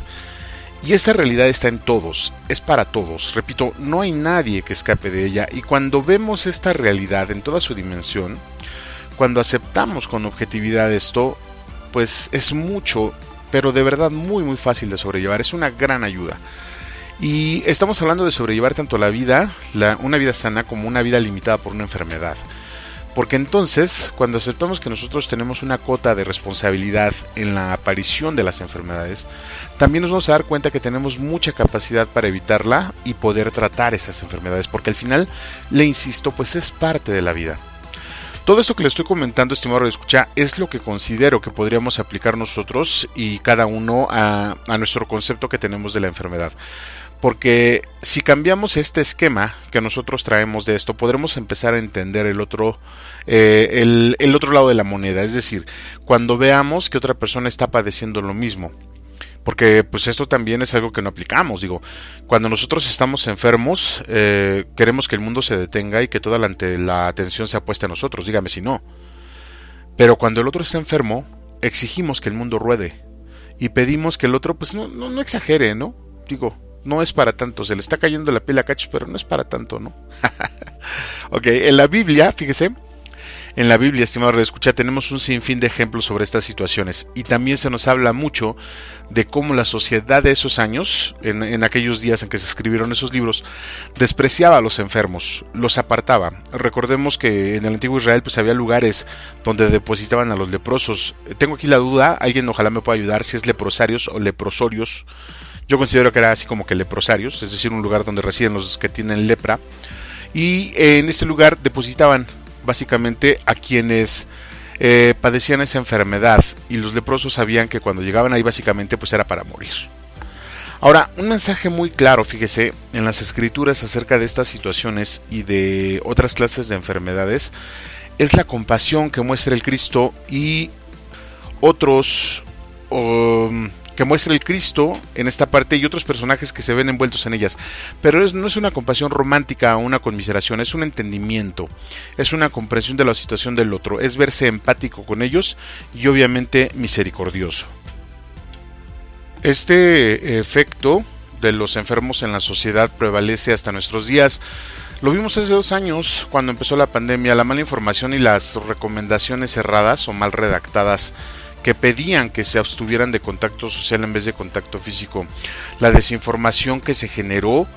Y esta realidad está en todos, es para todos. Repito, no hay nadie que escape de ella. Y cuando vemos esta realidad en toda su dimensión, cuando aceptamos con objetividad esto, pues es mucho, pero de verdad muy muy fácil de sobrellevar. Es una gran ayuda. Y estamos hablando de sobrellevar tanto la vida, una vida sana, como una vida limitada por una enfermedad. Porque entonces, cuando aceptamos que nosotros tenemos una cota de responsabilidad en la aparición de las enfermedades, también nos vamos a dar cuenta que tenemos mucha capacidad para evitarla y poder tratar esas enfermedades, porque al final, le insisto, pues es parte de la vida. Todo esto que le estoy comentando, estimado escucha, es lo que considero que podríamos aplicar nosotros y cada uno a nuestro concepto que tenemos de la enfermedad. Porque si cambiamos este esquema que nosotros traemos de esto, podremos empezar a entender el otro, eh, el, otro lado de la moneda. Es decir, cuando veamos que otra persona está padeciendo lo mismo. Porque pues esto también es algo que no aplicamos. Digo, cuando nosotros estamos enfermos, eh, queremos que el mundo se detenga y que toda la, atención se apueste a nosotros. Dígame si no. Pero cuando el otro está enfermo, exigimos que el mundo ruede. Y pedimos que el otro pues no, no, no exagere, ¿no? Digo, no es para tanto, se le está cayendo la piel a cachos, pero no es para tanto, ¿no? [laughs] ok, en la Biblia, fíjese, En la Biblia, estimado escucha, tenemos un sinfín de ejemplos sobre estas situaciones y también se nos habla mucho de cómo la sociedad de esos años, en, aquellos días en que se escribieron esos libros, despreciaba a los enfermos, los apartaba. Recordemos que en el antiguo Israel pues había lugares donde depositaban a los leprosos. Tengo aquí la duda, alguien ojalá me pueda ayudar si es leprosarios o leprosorios. Yo considero que era así como que leprosarios, es decir, un lugar donde residen los que tienen lepra. Y en este lugar depositaban básicamente a quienes eh, padecían esa enfermedad y los leprosos sabían que cuando llegaban ahí básicamente pues era para morir. Ahora, un mensaje muy claro, fíjese, en las escrituras acerca de estas situaciones y de otras clases de enfermedades, es la compasión que muestra el Cristo y otros um, que muestra el Cristo en esta parte y otros personajes que se ven envueltos en ellas. Pero no es una compasión romántica o una conmiseración, es un entendimiento, es una comprensión de la situación del otro, es verse empático con ellos y obviamente misericordioso. Este efecto de los enfermos en la sociedad prevalece hasta nuestros días. Lo vimos hace dos años cuando empezó la pandemia, la mala información y las recomendaciones erradas o mal redactadas que pedían que se abstuvieran de contacto social en vez de contacto físico. La desinformación que se generó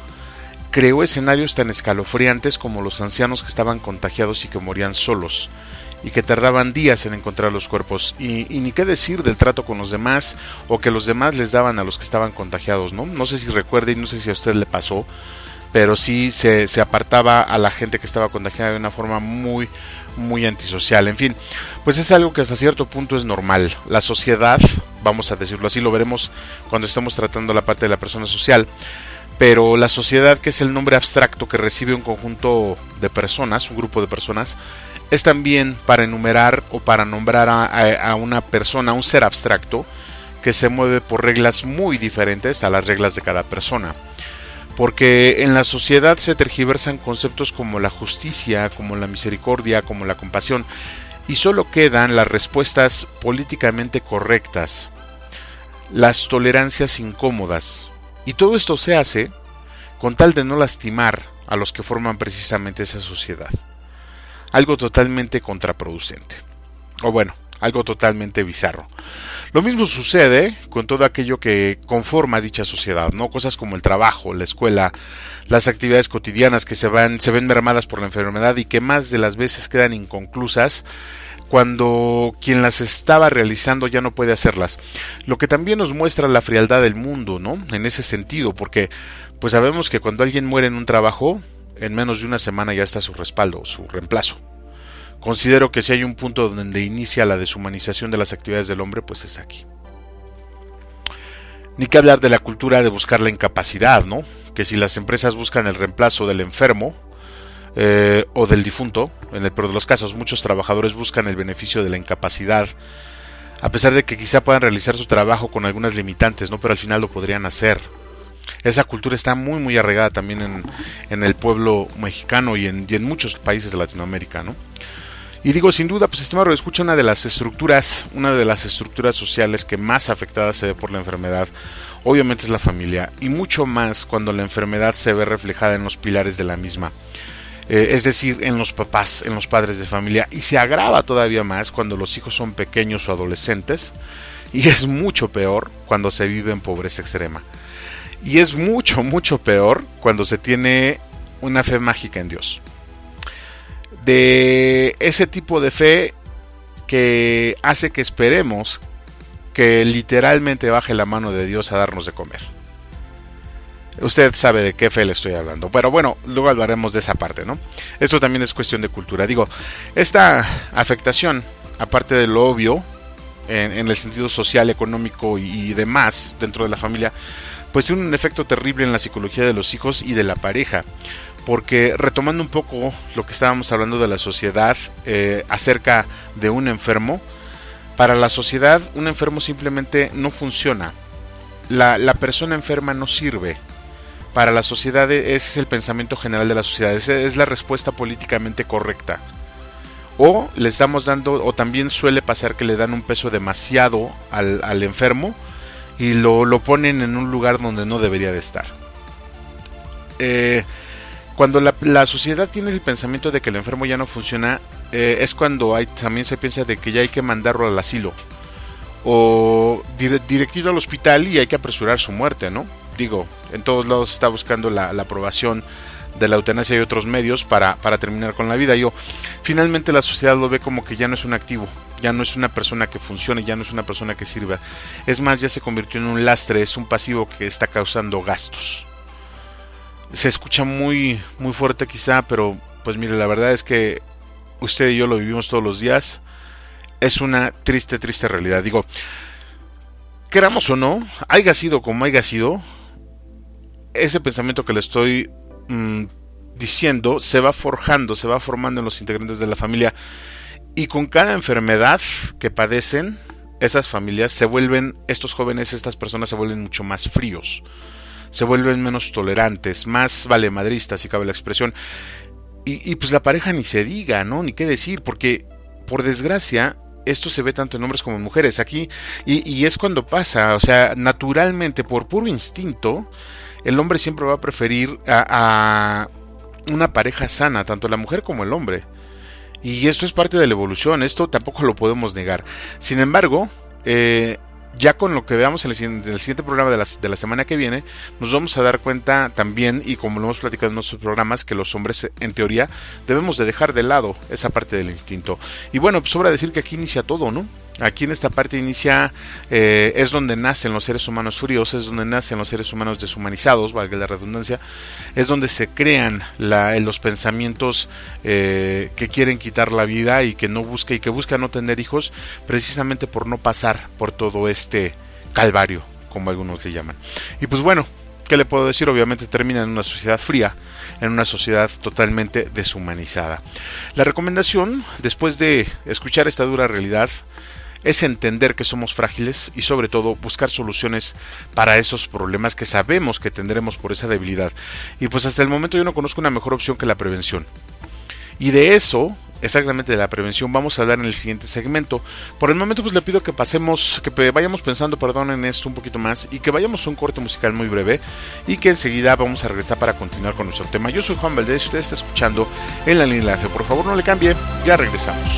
creó escenarios tan escalofriantes como los ancianos que estaban contagiados y que morían solos y que tardaban días en encontrar los cuerpos y, ni qué decir del trato con los demás o que los demás les daban a los que estaban contagiados, ¿no? No sé si recuerde y no sé si a usted le pasó, pero sí se, se apartaba a la gente que estaba contagiada de una forma muy, muy antisocial. En fin, pues es algo que hasta cierto punto es normal. La sociedad, vamos a decirlo así, lo veremos cuando estemos tratando la parte de la persona social, pero la sociedad, que es el nombre abstracto que recibe un conjunto de personas, un grupo de personas, es también para enumerar o para nombrar a, a una persona, un ser abstracto, que se mueve por reglas muy diferentes a las reglas de cada persona porque en la sociedad se tergiversan conceptos como la justicia, como la misericordia, como la compasión, y solo quedan las respuestas políticamente correctas, las tolerancias incómodas, y todo esto se hace con tal de no lastimar a los que forman precisamente esa sociedad. Algo totalmente contraproducente. O bueno, algo totalmente bizarro. Lo mismo sucede con todo aquello que conforma dicha sociedad, ¿no? Cosas como el trabajo, la escuela, las actividades cotidianas que se van se ven mermadas por la enfermedad y que más de las veces quedan inconclusas cuando quien las estaba realizando ya no puede hacerlas. Lo que también nos muestra la frialdad del mundo, ¿no? En ese sentido, porque pues sabemos que cuando alguien muere en un trabajo, en menos de una semana ya está su respaldo, su reemplazo. Considero que si hay un punto donde inicia la deshumanización de las actividades del hombre, pues es aquí. Ni que hablar de la cultura de buscar la incapacidad, ¿no? Que si las empresas buscan el reemplazo del enfermo eh, o del difunto, en el peor de los casos, muchos trabajadores buscan el beneficio de la incapacidad, a pesar de que quizá puedan realizar su trabajo con algunas limitantes, ¿no? Pero al final lo podrían hacer. Esa cultura está muy, muy arraigada también en, el pueblo mexicano y en, y en muchos países de Latinoamérica, ¿no? Y digo, sin duda, pues estimado, escucha una de las estructuras, una de las estructuras sociales que más afectada se ve por la enfermedad, obviamente es la familia, y mucho más cuando la enfermedad se ve reflejada en los pilares de la misma. Eh, es decir, en los papás, en los padres de familia, y se agrava todavía más cuando los hijos son pequeños o adolescentes, y es mucho peor cuando se vive en pobreza extrema. Y es mucho, mucho peor cuando se tiene una fe mágica en Dios de ese tipo de fe que hace que esperemos que literalmente baje la mano de Dios a darnos de comer. Usted sabe de qué fe le estoy hablando. Pero bueno, luego hablaremos de esa parte, ¿no? Esto también es cuestión de cultura. Digo, esta afectación, aparte de lo obvio, en, el sentido social, económico y, y, demás dentro de la familia, pues tiene un efecto terrible en la psicología de los hijos y de la pareja porque retomando un poco lo que estábamos hablando de la sociedad eh, acerca de un enfermo, para la sociedad un enfermo simplemente no funciona. La, persona enferma no sirve. Para la sociedad e, ese es el pensamiento general de la sociedad, esa es la respuesta políticamente correcta. O le estamos dando, o también suele pasar que le dan un peso demasiado al, enfermo y lo, lo, ponen en un lugar donde no debería de estar. Eh, cuando la, sociedad tiene el pensamiento de que el enfermo ya no funciona, eh, es cuando hay, también se piensa de que ya hay que mandarlo al asilo o directo al hospital y hay que apresurar su muerte, ¿no? Digo, en todos lados está buscando la, aprobación de la eutanasia y otros medios para, para, terminar con la vida. Yo, finalmente la sociedad lo ve como que ya no es un activo, ya no es una persona que funcione, ya no es una persona que sirva. Es más, ya se convirtió en un lastre, es un pasivo que está causando gastos. Se escucha muy, muy fuerte quizá, pero pues mire, la verdad es que usted y yo lo vivimos todos los días es una triste, triste realidad. Digo, queramos o no, haya sido como haya sido, ese pensamiento que le estoy mm, diciendo se va forjando, se va formando en los integrantes de la familia. Y con cada enfermedad que padecen, esas familias se vuelven, estos jóvenes, estas personas se vuelven mucho más fríos, se vuelven menos tolerantes, más valemadristas, si cabe la expresión. Y, y pues la pareja ni se diga, ¿no? Ni qué decir, porque por desgracia esto se ve tanto en hombres como en mujeres. Aquí, y, es cuando pasa, o sea, naturalmente, por puro instinto, el hombre siempre va a preferir a, una pareja sana, tanto la mujer como el hombre. Y esto es parte de la evolución, esto tampoco lo podemos negar. Sin embargo, eh, ya con lo que veamos en el, siguiente programa de la, de la, semana que viene, nos vamos a dar cuenta también, y como lo hemos platicado en nuestros programas, que los hombres en teoría debemos de dejar de lado esa parte del instinto. Y bueno, pues sobra decir que aquí inicia todo, ¿no? Aquí en esta parte inicia, eh, es donde nacen los seres humanos furiosos, es donde nacen los seres humanos deshumanizados, valga la redundancia, es donde se crean la, los pensamientos eh, que quieren quitar la vida y que no busca y que buscan no tener hijos, precisamente por no pasar por todo este calvario, como algunos le llaman. Y pues bueno, ¿qué le puedo decir? Obviamente termina en una sociedad fría, en una sociedad totalmente deshumanizada. La recomendación, después de escuchar esta dura realidad, es entender que somos frágiles y sobre todo buscar soluciones para esos problemas que sabemos que tendremos por esa debilidad. Y pues hasta el momento yo no conozco una mejor opción que la prevención. Y de eso, exactamente de la prevención, vamos a hablar en el siguiente segmento. Por el momento pues le pido que pasemos, que vayamos pensando, perdón, en esto un poquito más y que vayamos a un corte musical muy breve y que enseguida vamos a regresar para continuar con nuestro tema. Yo soy Juan Valdés, usted está escuchando en la línea de. Por favor no le cambie, ya regresamos.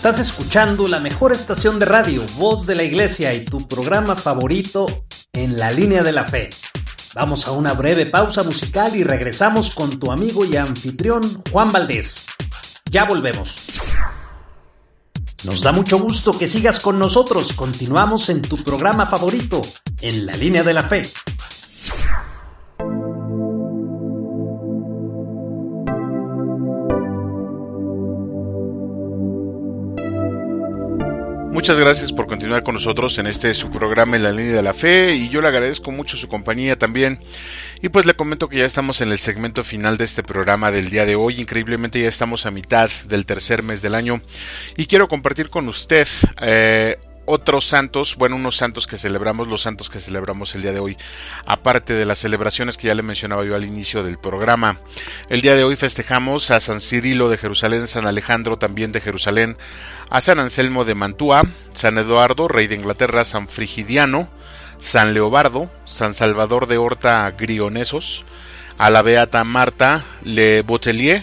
Estás escuchando la mejor estación de radio, Voz de la Iglesia y tu programa favorito en la línea de la fe. Vamos a una breve pausa musical y regresamos con tu amigo y anfitrión Juan Valdés. Ya volvemos. Nos da mucho gusto que sigas con nosotros. Continuamos en tu programa favorito, en la línea de la fe. Muchas gracias por continuar con nosotros en este su programa en la línea de la fe y yo le agradezco mucho su compañía también. Y pues le comento que ya estamos en el segmento final de este programa del día de hoy. Increíblemente ya estamos a mitad del tercer mes del año y quiero compartir con usted eh, otros santos, bueno, unos santos que celebramos, los santos que celebramos el día de hoy, aparte de las celebraciones que ya le mencionaba yo al inicio del programa. El día de hoy festejamos a San Cirilo de Jerusalén, San Alejandro también de Jerusalén, a San Anselmo de Mantua, San Eduardo, rey de Inglaterra, San Frigidiano, San Leobardo, San Salvador de Horta Grionesos, a la Beata Marta Le Botelier,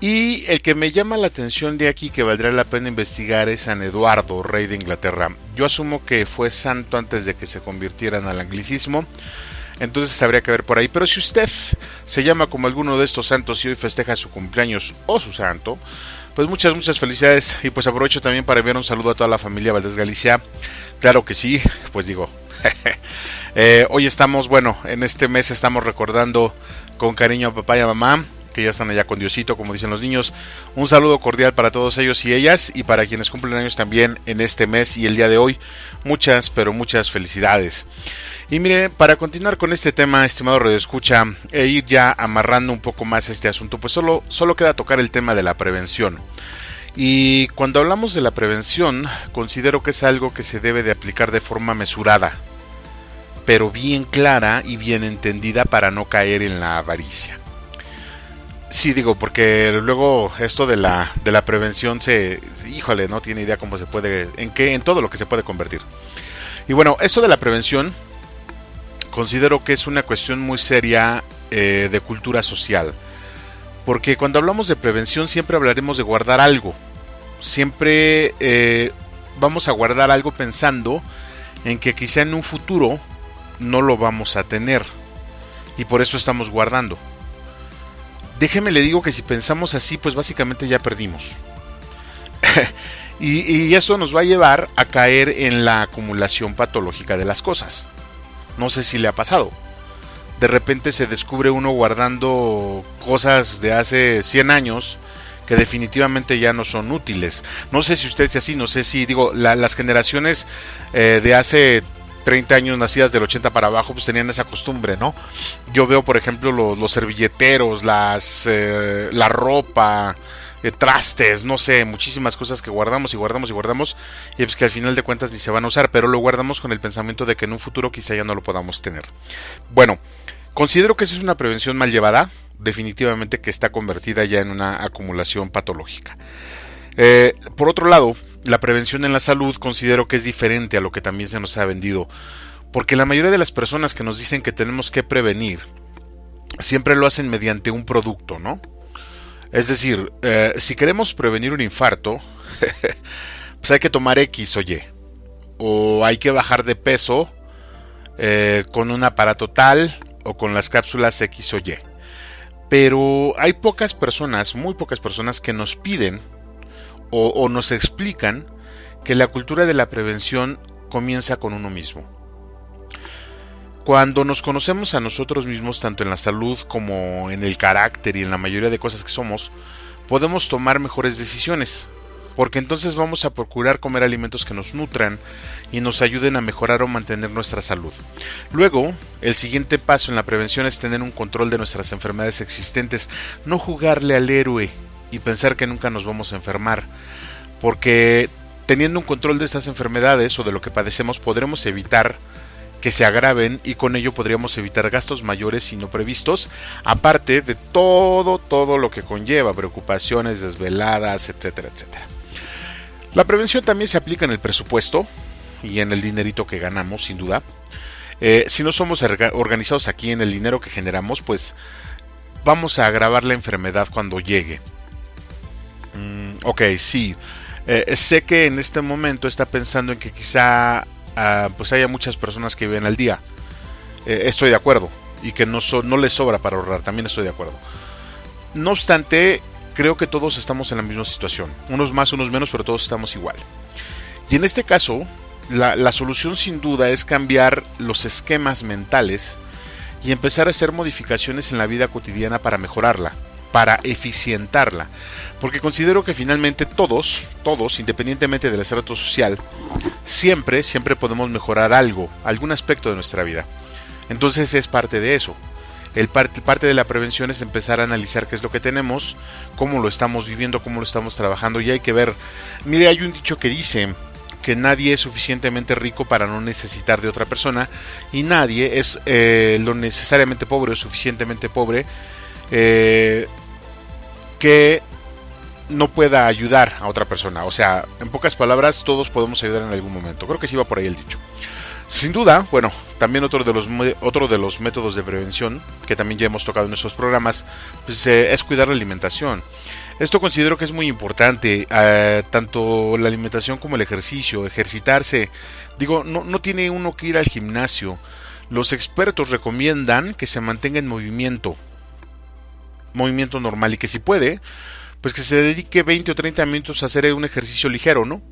y el que me llama la atención de aquí que valdría la pena investigar es San Eduardo, rey de Inglaterra. Yo asumo que fue santo antes de que se convirtieran al anglicismo, entonces habría que ver por ahí. Pero si usted se llama como alguno de estos santos y hoy festeja su cumpleaños o su santo, pues muchas, muchas felicidades y pues aprovecho también para enviar un saludo a toda la familia Valdés Galicia. Claro que sí, pues digo, [laughs] eh, hoy estamos, bueno, en este mes estamos recordando con cariño a papá y a mamá, que ya están allá con Diosito, como dicen los niños. Un saludo cordial para todos ellos y ellas y para quienes cumplen años también en este mes y el día de hoy. Muchas, pero muchas felicidades. Y mire, para continuar con este tema, estimado Radio Escucha, e ir ya amarrando un poco más este asunto, pues solo, solo queda tocar el tema de la prevención. Y cuando hablamos de la prevención, considero que es algo que se debe de aplicar de forma mesurada, pero bien clara y bien entendida para no caer en la avaricia. Sí, digo, porque luego esto de la, de la prevención se, híjole, no tiene idea cómo se puede, en qué, en todo lo que se puede convertir. Y bueno, esto de la prevención considero que es una cuestión muy seria eh, de cultura social. Porque cuando hablamos de prevención siempre hablaremos de guardar algo. Siempre eh, vamos a guardar algo pensando en que quizá en un futuro no lo vamos a tener. Y por eso estamos guardando. Déjeme le digo que si pensamos así, pues básicamente ya perdimos. [laughs] y, y, eso nos va a llevar a caer en la acumulación patológica de las cosas. No sé si le ha pasado. De repente se descubre uno guardando cosas de hace 100 años que definitivamente ya no son útiles. No sé si usted es así, no sé si digo, las generaciones eh, de hace 30 años nacidas del 80 para abajo pues tenían esa costumbre, ¿no? Yo veo, por ejemplo, los, servilleteros, las, eh, la ropa, eh, trastes, no sé, muchísimas cosas que guardamos y guardamos y guardamos y pues que al final de cuentas ni se van a usar, pero lo guardamos con el pensamiento de que en un futuro quizá ya no lo podamos tener. Bueno, considero que esa es una prevención mal llevada, definitivamente que está convertida ya en una acumulación patológica. Eh, por otro lado, la prevención en la salud considero que es diferente a lo que también se nos ha vendido, porque la mayoría de las personas que nos dicen que tenemos que prevenir siempre lo hacen mediante un producto, ¿no? Es decir, eh, si queremos prevenir un infarto, [laughs] pues hay que tomar X o Y, o hay que bajar de peso eh, con un aparato tal o con las cápsulas X o Y. Pero hay pocas personas, muy pocas personas que nos piden o, nos explican que la cultura de la prevención comienza con uno mismo. Cuando nos conocemos a nosotros mismos, tanto en la salud como en el carácter y en la mayoría de cosas que somos, podemos tomar mejores decisiones, porque entonces vamos a procurar comer alimentos que nos nutran y nos ayuden a mejorar o mantener nuestra salud. Luego, el siguiente paso en la prevención es tener un control de nuestras enfermedades existentes, no jugarle al héroe y pensar que nunca nos vamos a enfermar, porque teniendo un control de estas enfermedades o de lo que padecemos podremos evitar que se agraven y con ello podríamos evitar gastos mayores y no previstos, aparte de todo, todo lo que conlleva, preocupaciones, desveladas, etcétera, etcétera. La prevención también se aplica en el presupuesto, y en el dinerito que ganamos, sin duda. Eh, si no somos organizados aquí en el dinero que generamos, pues vamos a agravar la enfermedad cuando llegue. Mm, ok, sí. Eh, sé que en este momento está pensando en que quizá pues haya muchas personas que viven al día. Eh, estoy de acuerdo. Y que no, no les sobra para ahorrar. También estoy de acuerdo. No obstante, creo que todos estamos en la misma situación. Unos más, unos menos, pero todos estamos igual. Y en este caso, la, solución sin duda es cambiar los esquemas mentales y empezar a hacer modificaciones en la vida cotidiana para mejorarla, para eficientarla. Porque considero que finalmente todos, todos, independientemente del estrato social, siempre, siempre podemos mejorar algo, algún aspecto de nuestra vida. Entonces es parte de eso. El parte, parte de la prevención es empezar a analizar qué es lo que tenemos, cómo lo estamos viviendo, cómo lo estamos trabajando y hay que ver. Mire, hay un dicho que dice, que nadie es suficientemente rico para no necesitar de otra persona y nadie es eh, lo necesariamente pobre o suficientemente pobre eh, que no pueda ayudar a otra persona. O sea, en pocas palabras, todos podemos ayudar en algún momento. Creo que sí va por ahí el dicho. Sin duda, bueno, también otro de los, de los métodos de prevención, que también ya hemos tocado en nuestros programas, pues, eh, es cuidar la alimentación. Esto considero que es muy importante, eh, tanto la alimentación como el ejercicio, ejercitarse. Digo, no, no tiene uno que ir al gimnasio. Los expertos recomiendan que se mantenga en movimiento, movimiento normal y que si puede, pues que se dedique 20 o 30 minutos a hacer un ejercicio ligero, ¿no?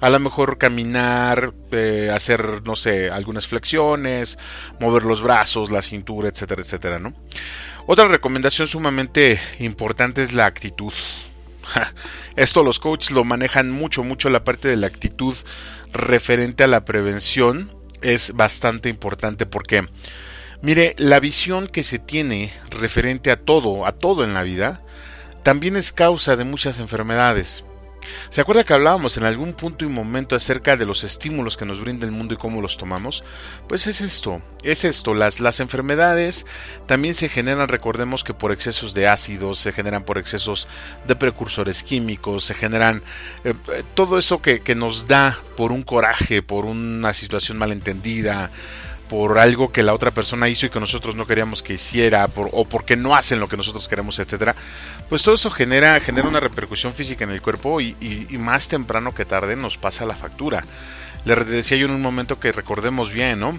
A lo mejor caminar, eh, hacer, no sé, algunas flexiones, mover los brazos, la cintura, etcétera, etcétera, ¿no? Otra recomendación sumamente importante es la actitud. [laughs] Esto los coaches lo manejan mucho, mucho la parte de la actitud referente a la prevención es bastante importante porque, mire, la visión que se tiene referente a todo, a todo en la vida, también es causa de muchas enfermedades. ¿Se acuerda que hablábamos en algún punto y momento acerca de los estímulos que nos brinda el mundo y cómo los tomamos? Pues es esto, es esto, las, las enfermedades también se generan, recordemos que por excesos de ácidos, se generan por excesos de precursores químicos, se generan eh, todo eso que, que nos da por un coraje, por una situación malentendida, por algo que la otra persona hizo y que nosotros no queríamos que hiciera, o porque no hacen lo que nosotros queremos, etcétera, pues todo eso genera, genera una repercusión física en el cuerpo y, más temprano que tarde nos pasa la factura. Le decía yo en un momento que recordemos bien, ¿no?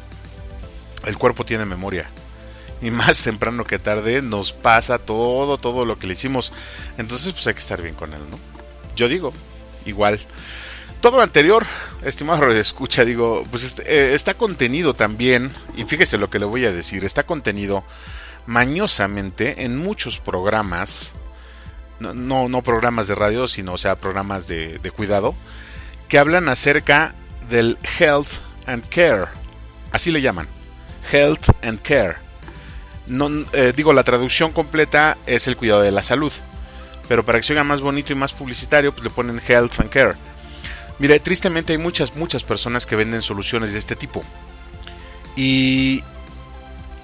El cuerpo tiene memoria. Y [laughs] más temprano que tarde nos pasa todo, todo lo que le hicimos. Entonces, pues hay que estar bien con él, ¿no? Yo digo, igual todo lo anterior, estimado escucha, digo, pues este, eh, está contenido también, y fíjese lo que le voy a decir, está contenido mañosamente en muchos programas, no, no, programas de radio, sino, o sea, programas de, cuidado, que hablan acerca del health and care, así le llaman, health and care. Eh, digo, la traducción completa es el cuidado de la salud, pero para que se más bonito y más publicitario, pues le ponen health and care Mire, tristemente hay muchas, muchas personas que venden soluciones de este tipo. Y,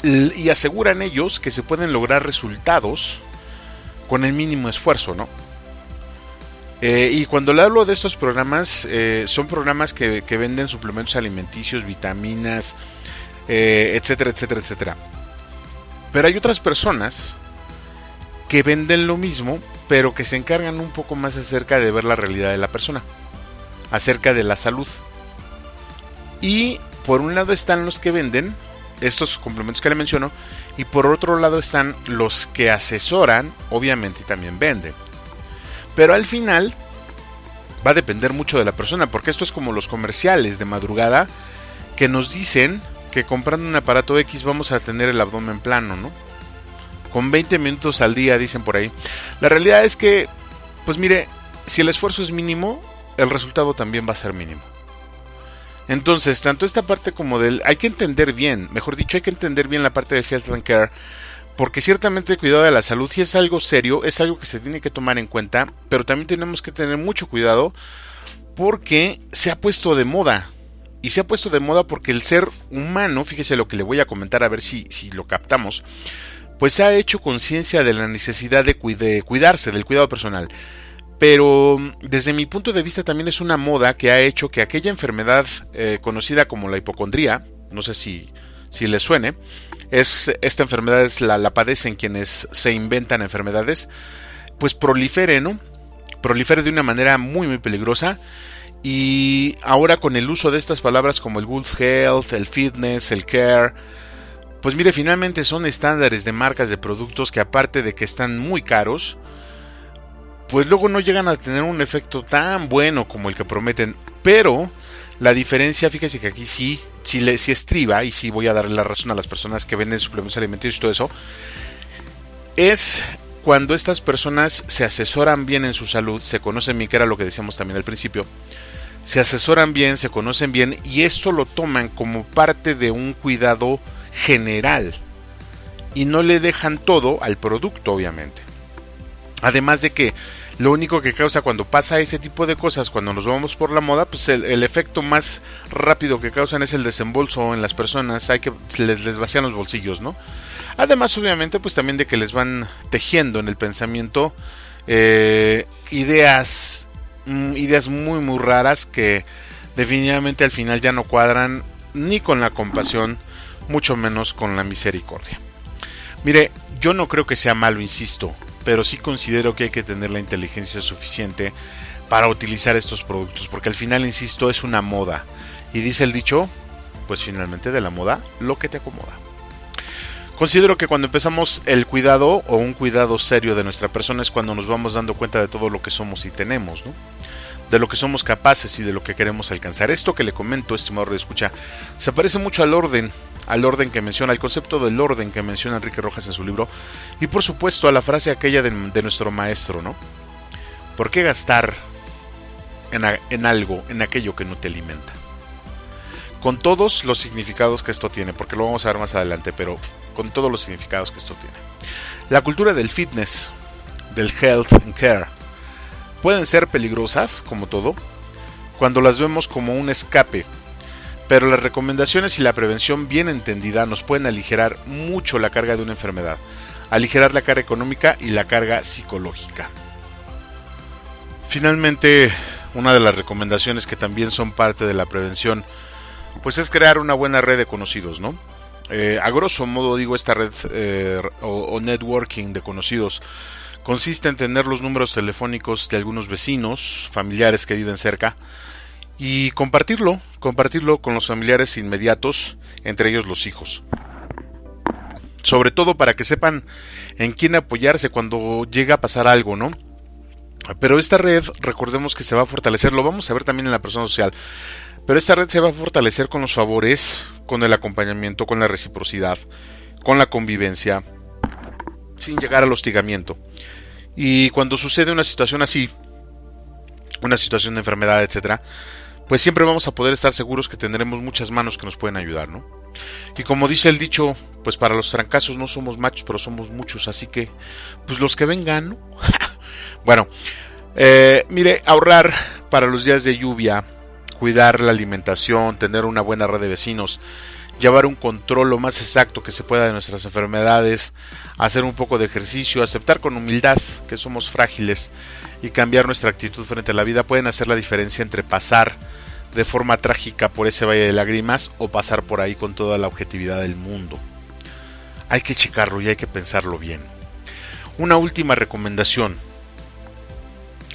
y aseguran ellos que se pueden lograr resultados con el mínimo esfuerzo, ¿no? Eh, y cuando le hablo de estos programas, eh, son programas que, venden suplementos alimenticios, vitaminas, eh, etcétera, etcétera, etcétera. Pero hay otras personas que venden lo mismo, pero que se encargan un poco más acerca de ver la realidad de la persona acerca de la salud. Y por un lado están los que venden estos complementos que le menciono y por otro lado están los que asesoran, obviamente y también venden. Pero al final va a depender mucho de la persona, porque esto es como los comerciales de madrugada que nos dicen que comprando un aparato X vamos a tener el abdomen plano, ¿no? Con 20 minutos al día, dicen por ahí. La realidad es que, pues mire, si el esfuerzo es mínimo, el resultado también va a ser mínimo. Entonces, tanto esta parte como del... Hay que entender bien, mejor dicho, hay que entender bien la parte del health and care, porque ciertamente el cuidado de la salud sí es algo serio, es algo que se tiene que tomar en cuenta, pero también tenemos que tener mucho cuidado porque se ha puesto de moda. Y se ha puesto de moda porque el ser humano, fíjese lo que le voy a comentar a ver si, si lo captamos, pues ha hecho conciencia de la necesidad de cuidarse, del cuidado personal pero desde mi punto de vista también es una moda que ha hecho que aquella enfermedad eh, conocida como la hipocondría, no sé si, si les suene, es, esta enfermedad es la, la padecen quienes se inventan enfermedades, pues prolifere, ¿no? Prolifere de una manera muy muy peligrosa y ahora con el uso de estas palabras como el good health, el fitness, el care, pues mire, finalmente son estándares de marcas de productos que aparte de que están muy caros, pues luego no llegan a tener un efecto tan bueno como el que prometen. Pero la diferencia, fíjese que aquí sí, sí, le, sí estriba, y sí voy a darle la razón a las personas que venden suplementos alimenticios y todo eso, es cuando estas personas se asesoran bien en su salud, se conocen bien, que era lo que decíamos también al principio, se asesoran bien, se conocen bien y esto lo toman como parte de un cuidado general y no le dejan todo al producto, obviamente. Además de que lo único que causa cuando pasa ese tipo de cosas, cuando nos vamos por la moda, pues el, efecto más rápido que causan es el desembolso en las personas, hay que les, les vacían los bolsillos, ¿no? Además, obviamente, pues también de que les van tejiendo en el pensamiento eh, ideas, mm, ideas muy, muy raras que definitivamente al final ya no cuadran ni con la compasión, mucho menos con la misericordia. Mire, yo no creo que sea malo, insisto, pero sí considero que hay que tener la inteligencia suficiente para utilizar estos productos, porque al final, insisto, es una moda. Y dice el dicho, pues finalmente de la moda, lo que te acomoda. Considero que cuando empezamos el cuidado o un cuidado serio de nuestra persona es cuando nos vamos dando cuenta de todo lo que somos y tenemos, de lo que somos capaces y de lo que queremos alcanzar. Esto que le comento, estimado de escucha, se parece mucho al orden al orden que menciona, al concepto del orden que menciona Enrique Rojas en su libro, y por supuesto a la frase aquella de, nuestro maestro, ¿no? ¿Por qué gastar en, en algo, en aquello que no te alimenta? Con todos los significados que esto tiene, porque lo vamos a ver más adelante, pero con todos los significados que esto tiene. La cultura del fitness, del health and care, pueden ser peligrosas, como todo, cuando las vemos como un escape, pero las recomendaciones y la prevención bien entendida nos pueden aligerar mucho la carga de una enfermedad, aligerar la carga económica y la carga psicológica. Finalmente, una de las recomendaciones que también son parte de la prevención, pues es crear una buena red de conocidos, ¿no? Eh, a grosso modo digo esta red eh, o, networking de conocidos consiste en tener los números telefónicos de algunos vecinos, familiares que viven cerca y compartirlo, compartirlo con los familiares inmediatos, entre ellos los hijos. Sobre todo para que sepan en quién apoyarse cuando llega a pasar algo, ¿no? Pero esta red, recordemos que se va a fortalecer, lo vamos a ver también en la persona social, pero esta red se va a fortalecer con los favores, con el acompañamiento, con la reciprocidad, con la convivencia, sin llegar al hostigamiento. Y cuando sucede una situación así, una situación de enfermedad, etcétera, pues siempre vamos a poder estar seguros que tendremos muchas manos que nos pueden ayudar, ¿no? Y como dice el dicho, pues para los trancazos no somos machos, pero somos muchos, así que, pues los que vengan, ¿no? [laughs] bueno, eh, mire, ahorrar para los días de lluvia, cuidar la alimentación, tener una buena red de vecinos, llevar un control lo más exacto que se pueda de nuestras enfermedades, hacer un poco de ejercicio, aceptar con humildad que somos frágiles y cambiar nuestra actitud frente a la vida pueden hacer la diferencia entre pasar de forma trágica por ese valle de lágrimas o pasar por ahí con toda la objetividad del mundo. Hay que checarlo y hay que pensarlo bien. Una última recomendación.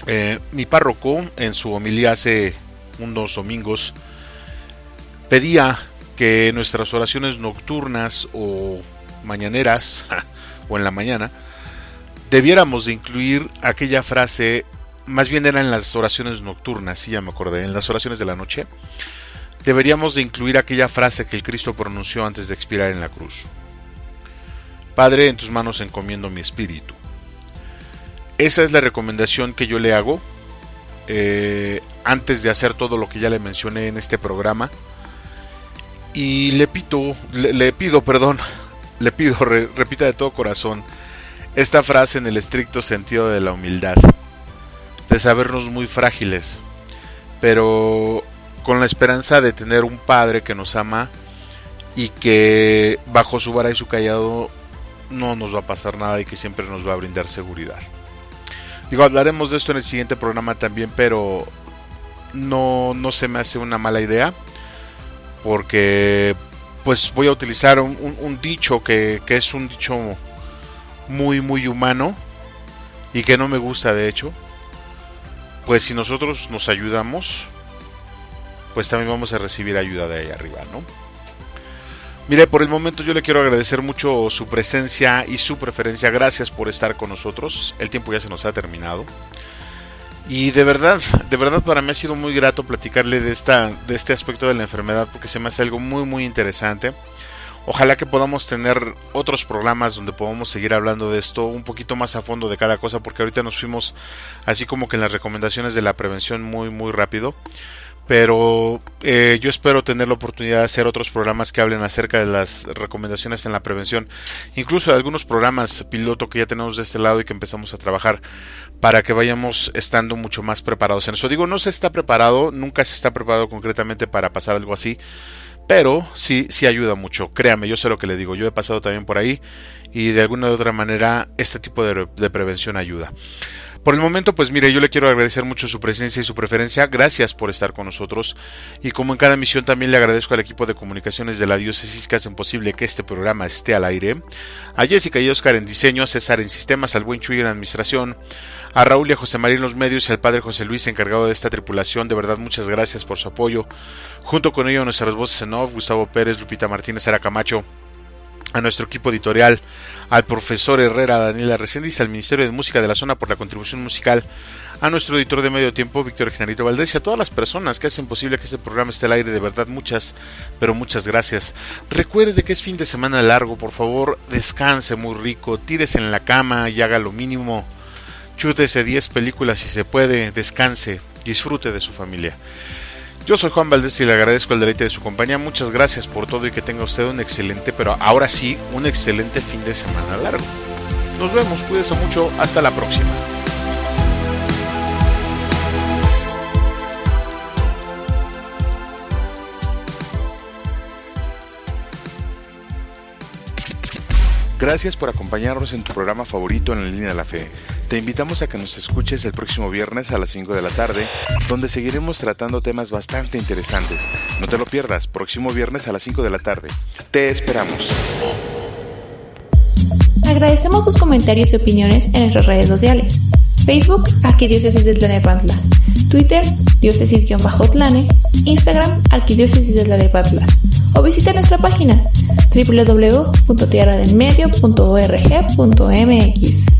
Eh, mi párroco en su homilía hace unos domingos pedía que nuestras oraciones nocturnas o mañaneras [laughs] o en la mañana debiéramos de incluir aquella frase, más bien eran las oraciones nocturnas, sí ya me acordé, en las oraciones de la noche, deberíamos de incluir aquella frase que el Cristo pronunció antes de expirar en la cruz. Padre, en tus manos encomiendo mi espíritu. Esa es la recomendación que yo le hago eh, antes de hacer todo lo que ya le mencioné en este programa. Y le pido, le, pido, perdón, [laughs] le pido, repita de todo corazón esta frase en el estricto sentido de la humildad, de sabernos muy frágiles, pero con la esperanza de tener un Padre que nos ama y que bajo su vara y su callado no nos va a pasar nada y que siempre nos va a brindar seguridad. Digo, hablaremos de esto en el siguiente programa también, pero no, no se me hace una mala idea porque pues voy a utilizar un, dicho que, que es un dicho muy, muy humano y que no me gusta de hecho, pues si nosotros nos ayudamos, pues también vamos a recibir ayuda de ahí arriba, ¿no? Mire, por el momento yo le quiero agradecer mucho su presencia y su preferencia. Gracias por estar con nosotros. El tiempo ya se nos ha terminado. Y de verdad, de verdad para mí ha sido muy grato platicarle de esta de este aspecto de la enfermedad porque se me hace algo muy muy interesante. Ojalá que podamos tener otros programas donde podamos seguir hablando de esto un poquito más a fondo de cada cosa, porque ahorita nos fuimos así como que en las recomendaciones de la prevención muy muy rápido. Pero eh, yo espero tener la oportunidad de hacer otros programas que hablen acerca de las recomendaciones en la prevención, incluso de algunos programas piloto que ya tenemos de este lado y que empezamos a trabajar para que vayamos estando mucho más preparados en eso. Digo, no se está preparado, nunca se está preparado concretamente para pasar algo así, pero sí, sí ayuda mucho. Créame, yo sé lo que le digo. Yo he pasado también por ahí y de alguna u otra manera este tipo de, prevención ayuda. Por el momento, pues mire, yo le quiero agradecer mucho su presencia y su preferencia. Gracias por estar con nosotros. Y como en cada emisión, también le agradezco al equipo de comunicaciones de la diócesis que hacen posible que este programa esté al aire. A Jessica y Oscar en diseño, a César en sistemas, al buen Chuy en administración, a Raúl y a José María los medios y al padre José Luis encargado de esta tripulación. De verdad, muchas gracias por su apoyo. Junto con ello, nuestras voces en off, Gustavo Pérez, Lupita Martínez, Sara Camacho, a nuestro equipo editorial, al profesor Herrera, Daniela Reséndiz, al Ministerio de Música de la Zona por la contribución musical, a nuestro editor de medio tiempo, Víctor Generito Valdés, y a todas las personas que hacen posible que este programa esté al aire. De verdad, muchas, pero muchas gracias. Recuerde que es fin de semana largo, por favor, descanse muy rico, tírese en la cama y haga lo mínimo. Chútese 10 películas si se puede, descanse, disfrute de su familia. Yo soy Juan Valdés y le agradezco el deleite de su compañía. Muchas gracias por todo y que tenga usted un excelente, pero ahora sí, un excelente fin de semana largo. Nos vemos, cuídese mucho, hasta la próxima. Gracias por acompañarnos en tu programa favorito en la línea de la fe. Te invitamos a que nos escuches el próximo viernes a las 5 de la tarde, donde seguiremos tratando temas bastante interesantes. No te lo pierdas, próximo viernes a las 5 de la tarde. Te esperamos. Agradecemos tus comentarios y opiniones en nuestras redes sociales. Facebook, Arquidiócesis de Tlanepantla. Twitter, diócesis-tlane. Instagram, Arquidiócesis de Tlanepantla. O visita nuestra página www.tierradelmedio.org.mx.